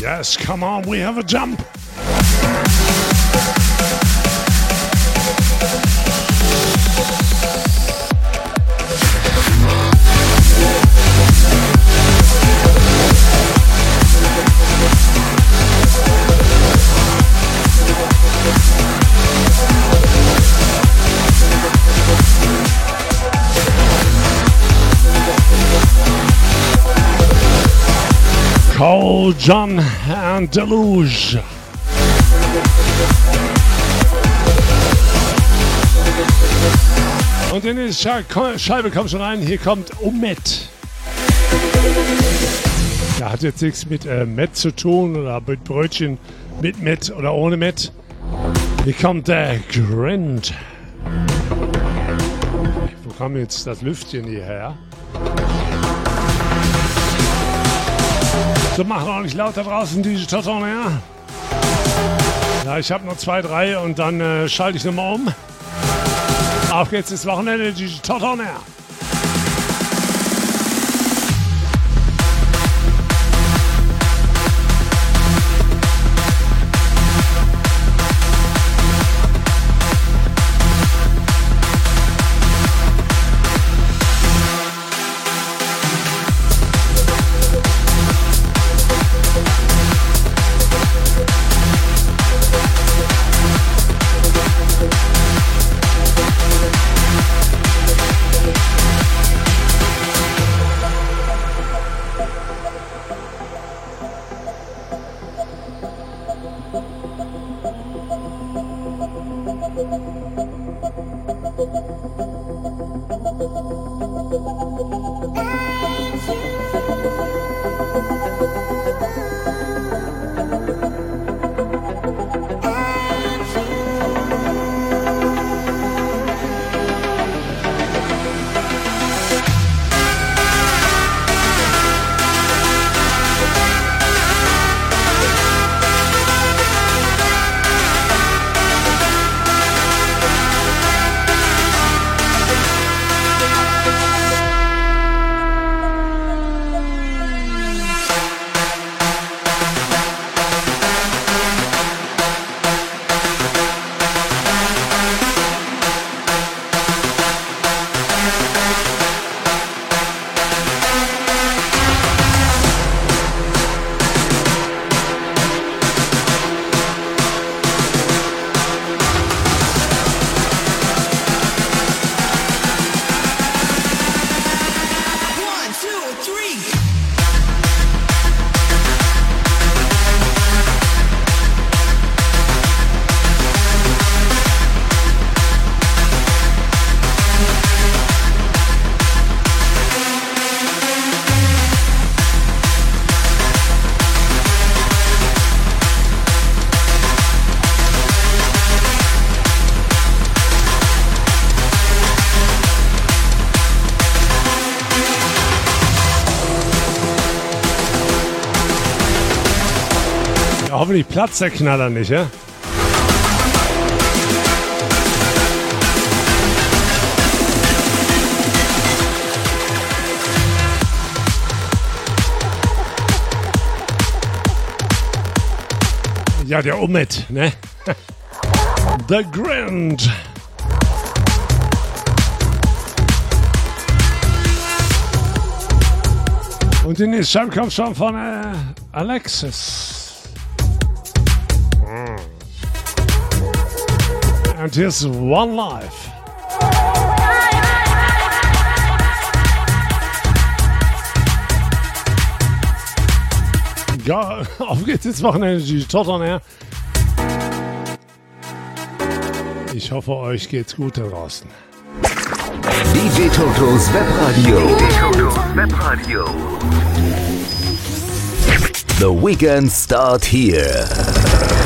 Yes, come on, we have a jump. Cole John and Deluge. Und in die Scheibe kommt schon rein. Hier kommt Omet. Ja, hat jetzt nichts mit äh, Met zu tun oder mit Brötchen mit Met oder ohne Met. Hier kommt der Grind. Wo kam jetzt das Lüftchen hierher? So, macht auch nicht laut da draußen, diese Toton, ja? Ja, ich habe noch zwei, drei und dann äh, schalte ich nochmal um. Auf geht's ins Wochenende, diese Toton, ja. Hoffentlich platzt der Knaller nicht, ja? Ja, der Umit, ne? *laughs* The Grand. Und die nächste kommt schon von äh, Alexis. And his One Life. Ja, *laughs* auf geht's ins Wochenende, die Tottern her. Ich hoffe, euch geht's gut da draußen.
DJ Totos Webradio. DJ Totos Webradio. The weekend start here.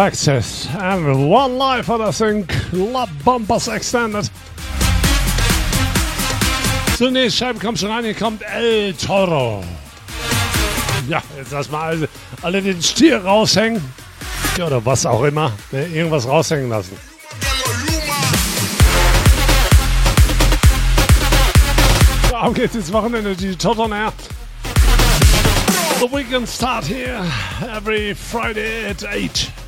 Alexis and One Life for das in Club Bumpers Extended. Zunächst Scheibe kommt schon rein, hier kommt El Toro. Ja, jetzt lass mal alle, alle den Stier raushängen. Ja, oder was auch immer. Ne, irgendwas raushängen lassen. So, ab geht's ins Wochenende, die Toto on Air. The weekend start here every Friday at 8.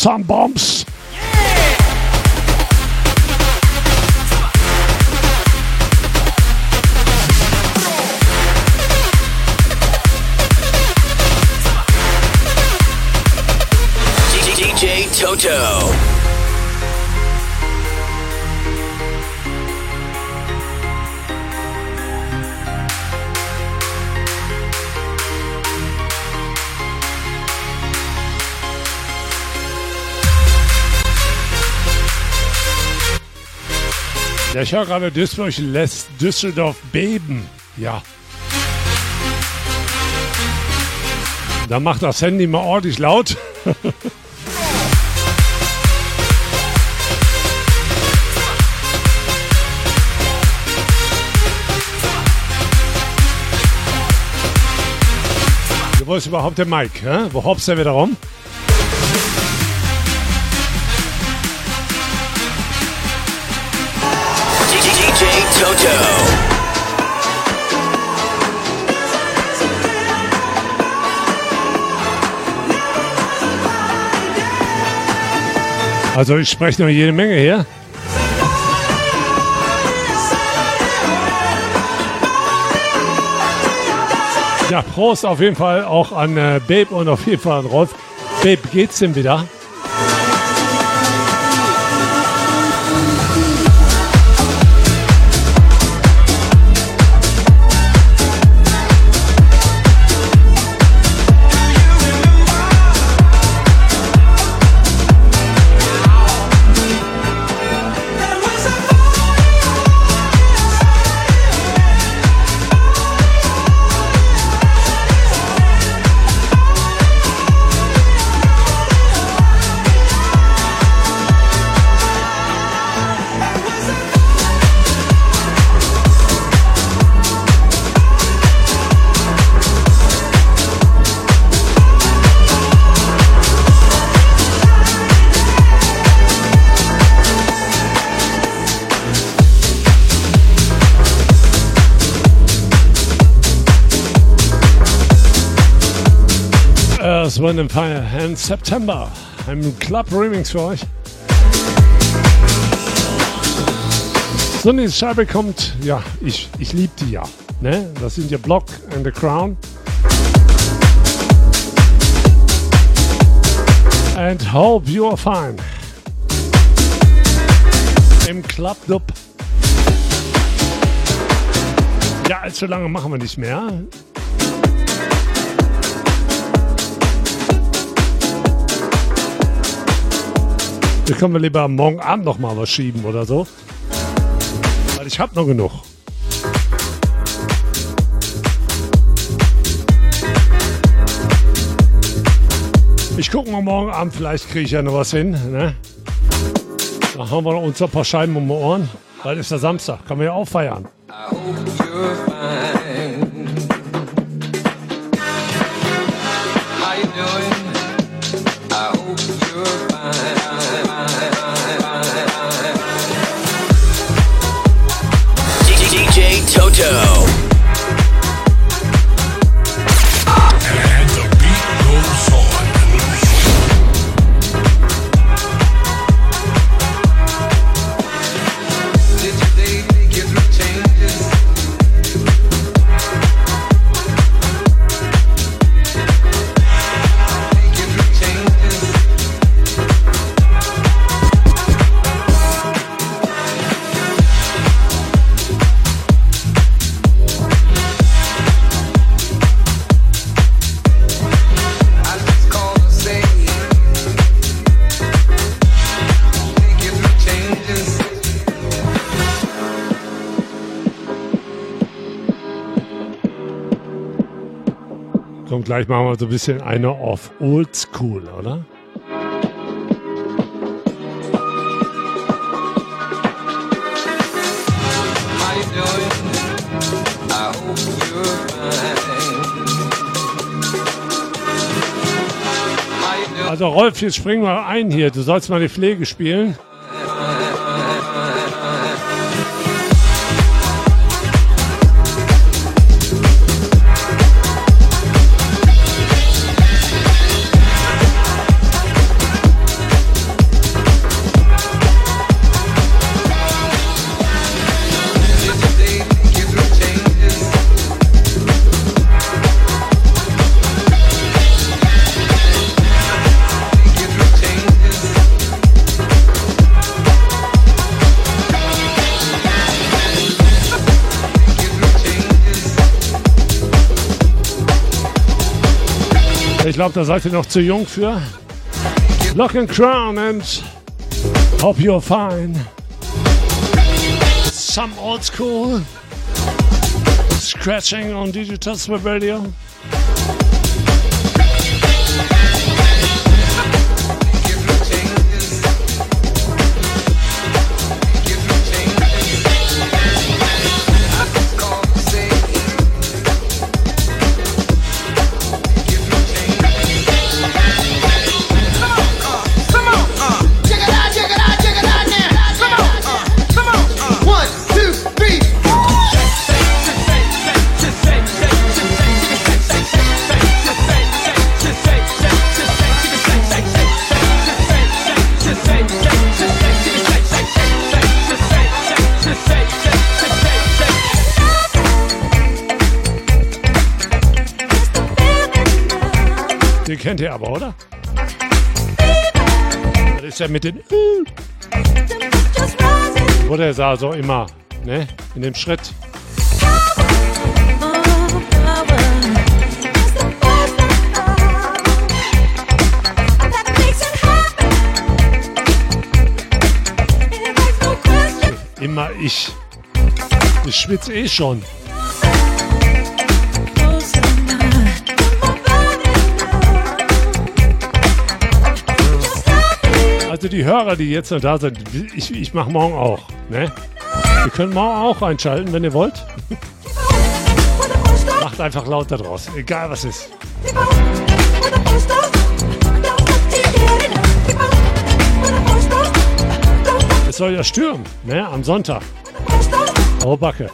Some bombs.
DJ Toto.
Ich höre gerade, Duisburg lässt Düsseldorf beben. Ja. Da macht das Handy mal ordentlich laut. *laughs* Wo ist überhaupt der Mike? Hä? Wo hoppst er wieder rum? Also ich spreche noch jede Menge hier. Ja, Prost auf jeden Fall auch an äh, Babe und auf jeden Fall an Rolf. Babe, geht's denn wieder? Wind and Fire and September. Ein Club Remix für euch. So, die Scheibe kommt, ja, ich, ich liebe die ja. Ne? Das sind ja Block and the Crown. And hope you are fine. Im Club Dub. Ja, allzu lange machen wir nicht mehr. Da können wir lieber morgen Abend noch mal was schieben oder so. Weil ich hab noch genug. Ich gucke mal morgen Abend, vielleicht kriege ich ja noch was hin. Ne? Da haben wir uns ein paar Scheiben um die Ohren. Bald ist der Samstag, kann man ja auch feiern.
DJ gleich machen wir so ein bisschen eine auf Old School, oder? Also Rolf, jetzt springen wir ein hier. Du sollst mal die Pflege spielen. Glaube, da seid ihr noch zu jung für. Lock and Crown and hope you're fine. Some old school scratching on Digital Swim Radio. Kennt ihr aber, oder? Das ist ja mit den. Oder ist also immer, ne? In dem Schritt. Immer ich. Ich schwitze eh schon. Also die Hörer, die jetzt noch da sind, ich, ich mache morgen auch. Ne? Ihr könnt morgen auch einschalten, wenn ihr wollt. *laughs* Macht einfach lauter draus, egal was ist. Es soll ja stürmen, ne? Am Sonntag. Oh, Backe.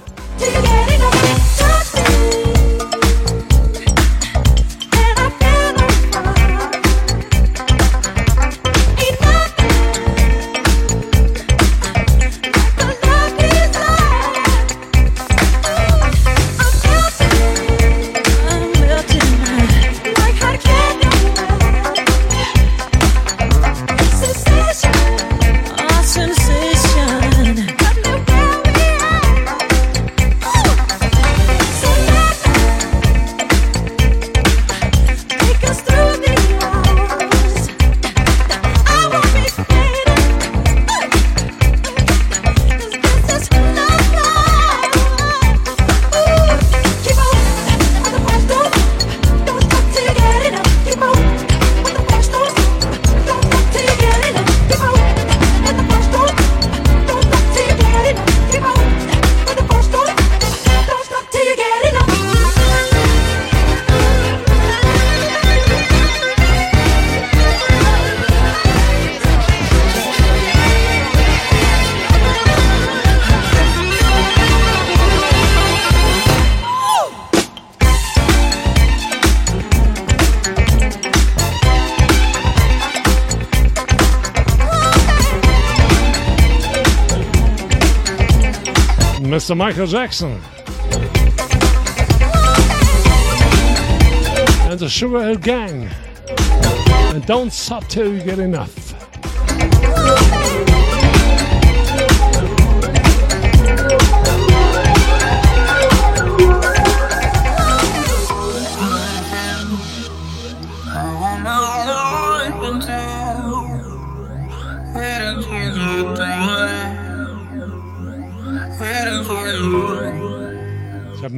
Mr. Michael Jackson. And the Sugar Hill Gang. And don't stop till you get enough.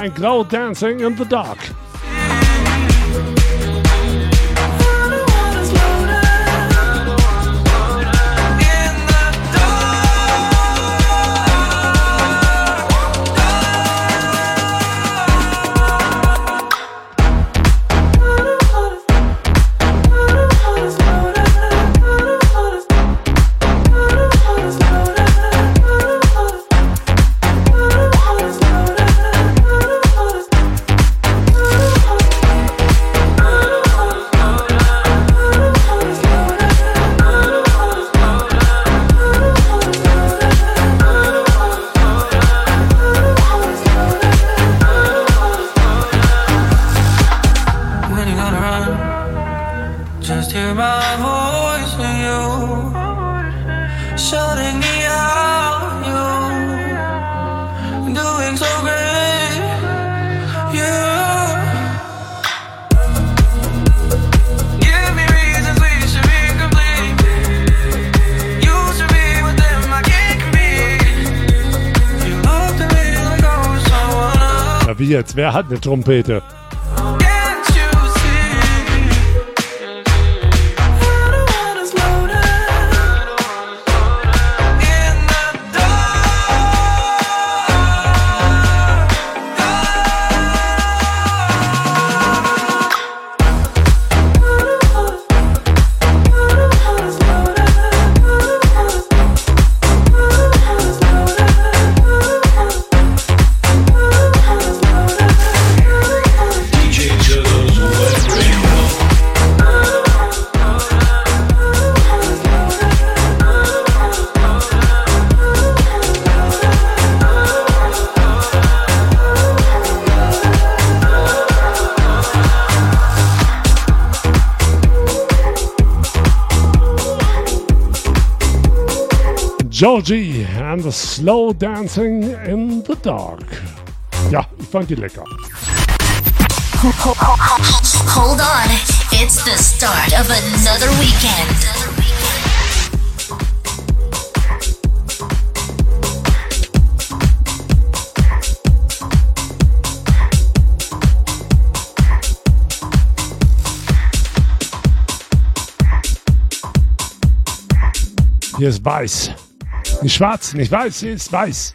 And Glow dancing in the dark. Wer hat eine Trompete? Georgie and the slow dancing in the dark. Ja, ich fand die lecker.
Hold on, it's the start of another weekend.
Hier ist weiß. Nicht schwarz, nicht weiß, hier ist weiß.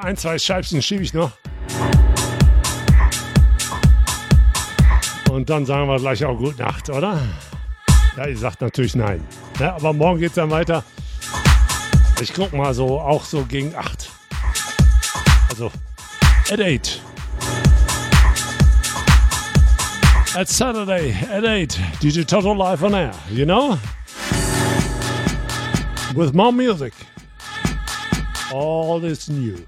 Ein, zwei Scheibchen schiebe ich noch. Und dann sagen wir gleich auch Gute Nacht, oder? Ja, ihr sagt natürlich nein. Ja, aber morgen geht es dann weiter. Ich guck mal so, auch so gegen 8. Also, at 8. At Saturday at 8, DJ Total live on air, you know? With more music. All is new.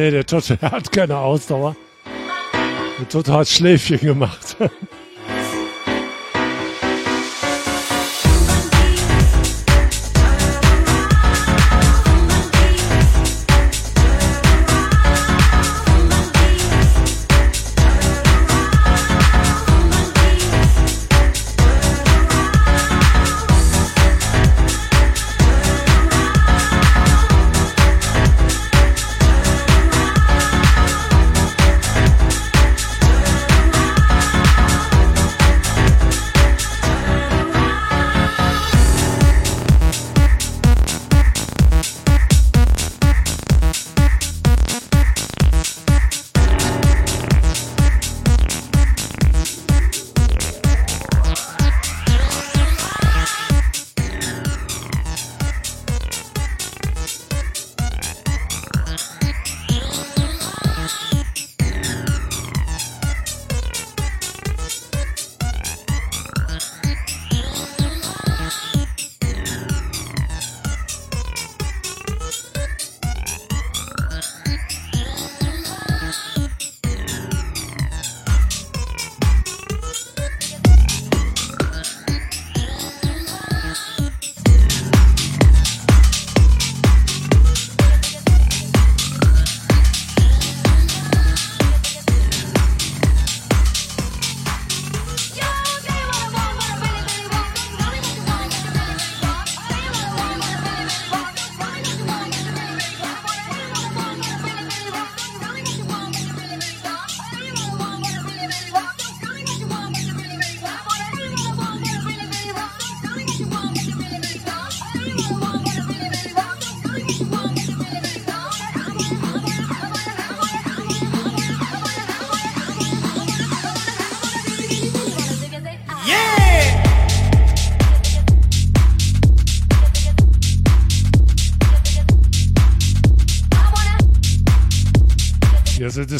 Nee, der Toto *laughs* der hat keine Ausdauer. Der Toto hat Schläfchen gemacht. *laughs*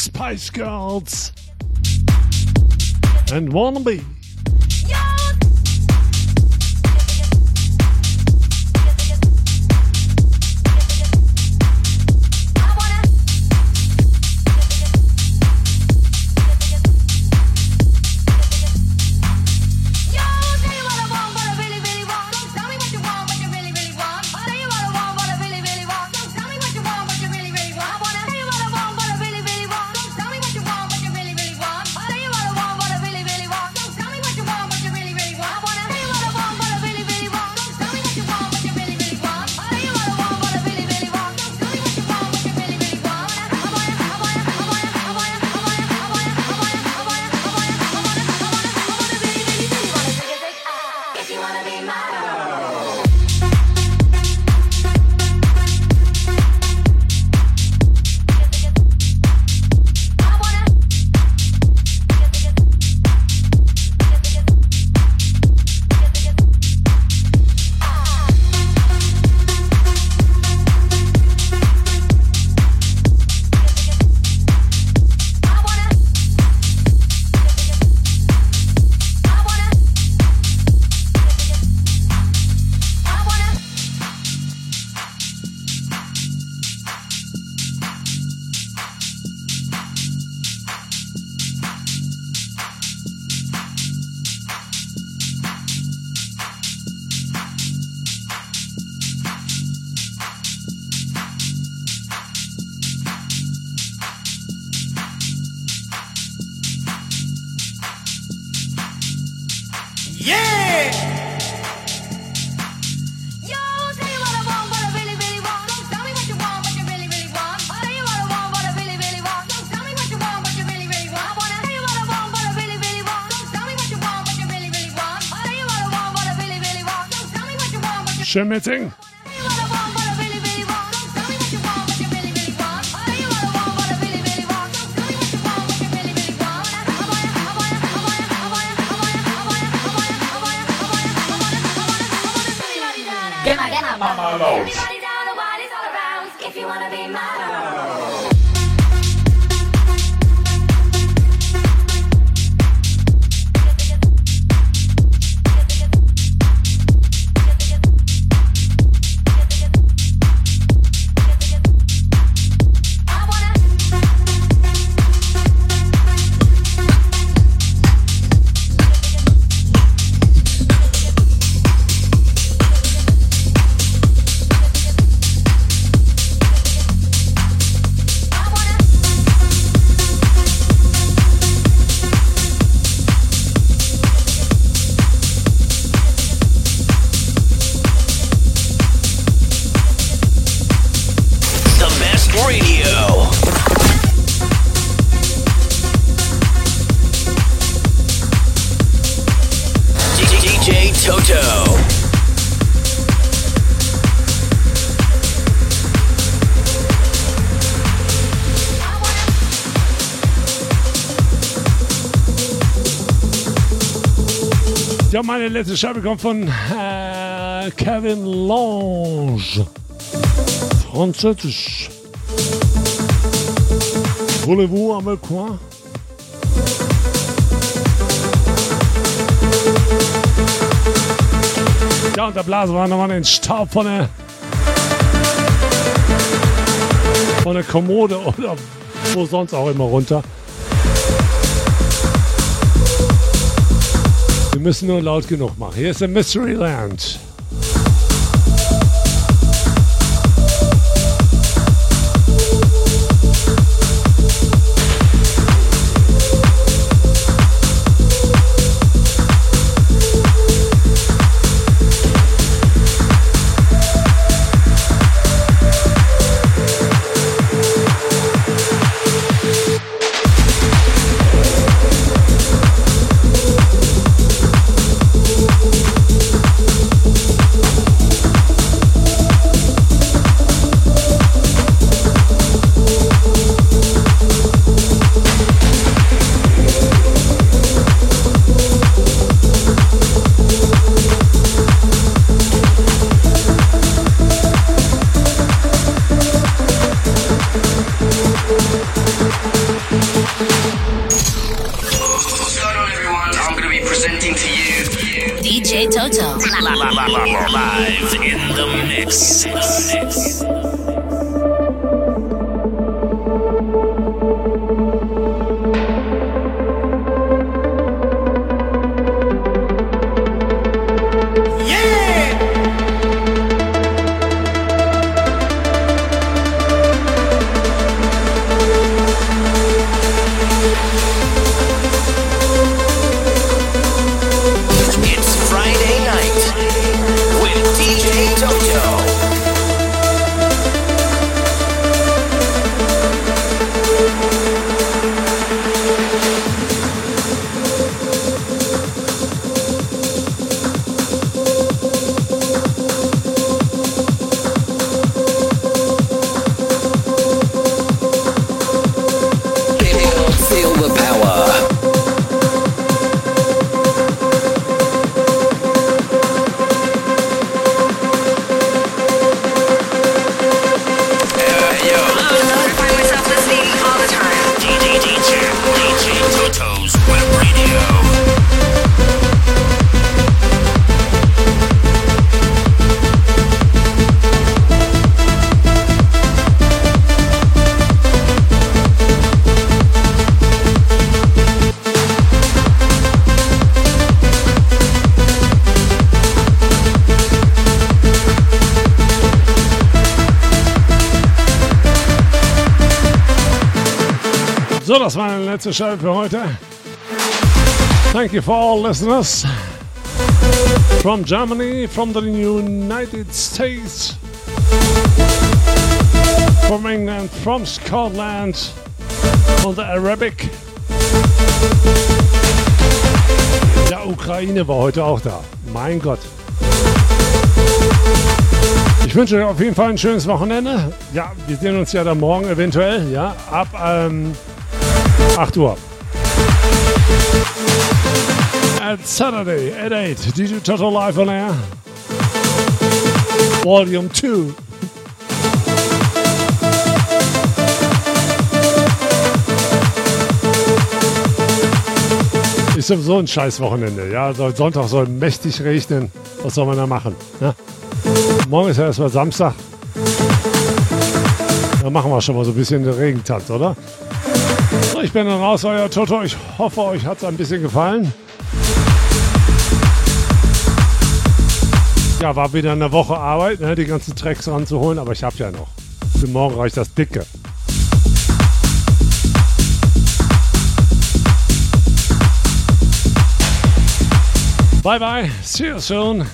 Spice Girls and Wannabe. Schemmeting.
Ja, meine letzte Scheibe kommt von äh, Kevin Lange. Französisch. Voulez-vous un coin? Ja, und da blasen wir nochmal den Staub von der, von der Kommode oder wo sonst auch immer runter. Müssen nur laut genug machen. Hier ist der Mystery
DJ Toto.
Live in the mix.
Letzte Scheibe für heute. Thank you for all listeners. From Germany, from the United States, from England, from Scotland, from the Arabic. Der Ukraine war heute auch da. Mein Gott. Ich wünsche euch auf jeden Fall ein schönes Wochenende. Ja, wir sehen uns ja dann morgen eventuell, ja, ab ähm, 8 Uhr. At Saturday at 8, DJ Toto live on air. Volume 2. Ist sowieso ein scheiß Wochenende. Ja, soll Sonntag soll mächtig regnen. Was soll man da machen? Ne? Morgen ist ja erstmal Samstag. Da machen wir schon mal so ein bisschen den Regentanz, oder? So, ich bin dann raus, euer Toto. Ich hoffe, euch hat es ein bisschen gefallen. Ja, war wieder eine Woche Arbeit, ne, die ganzen Tracks ranzuholen, aber ich habe ja noch. Für morgen reicht das dicke. Bye bye, see you soon.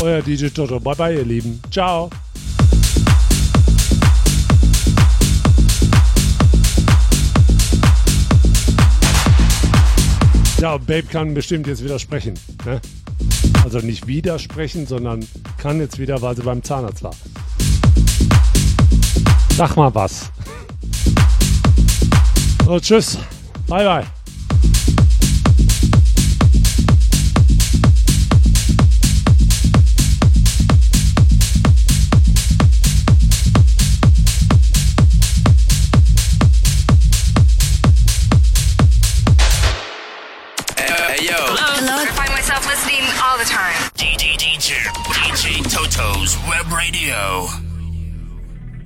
Euer DJ Toto. Bye bye, ihr Lieben. Ciao. Ja, Babe kann bestimmt jetzt widersprechen. Ne? Also nicht widersprechen, sondern kann jetzt wieder, weil sie beim Zahnarzt war. Sag mal was. So, tschüss. Bye, bye.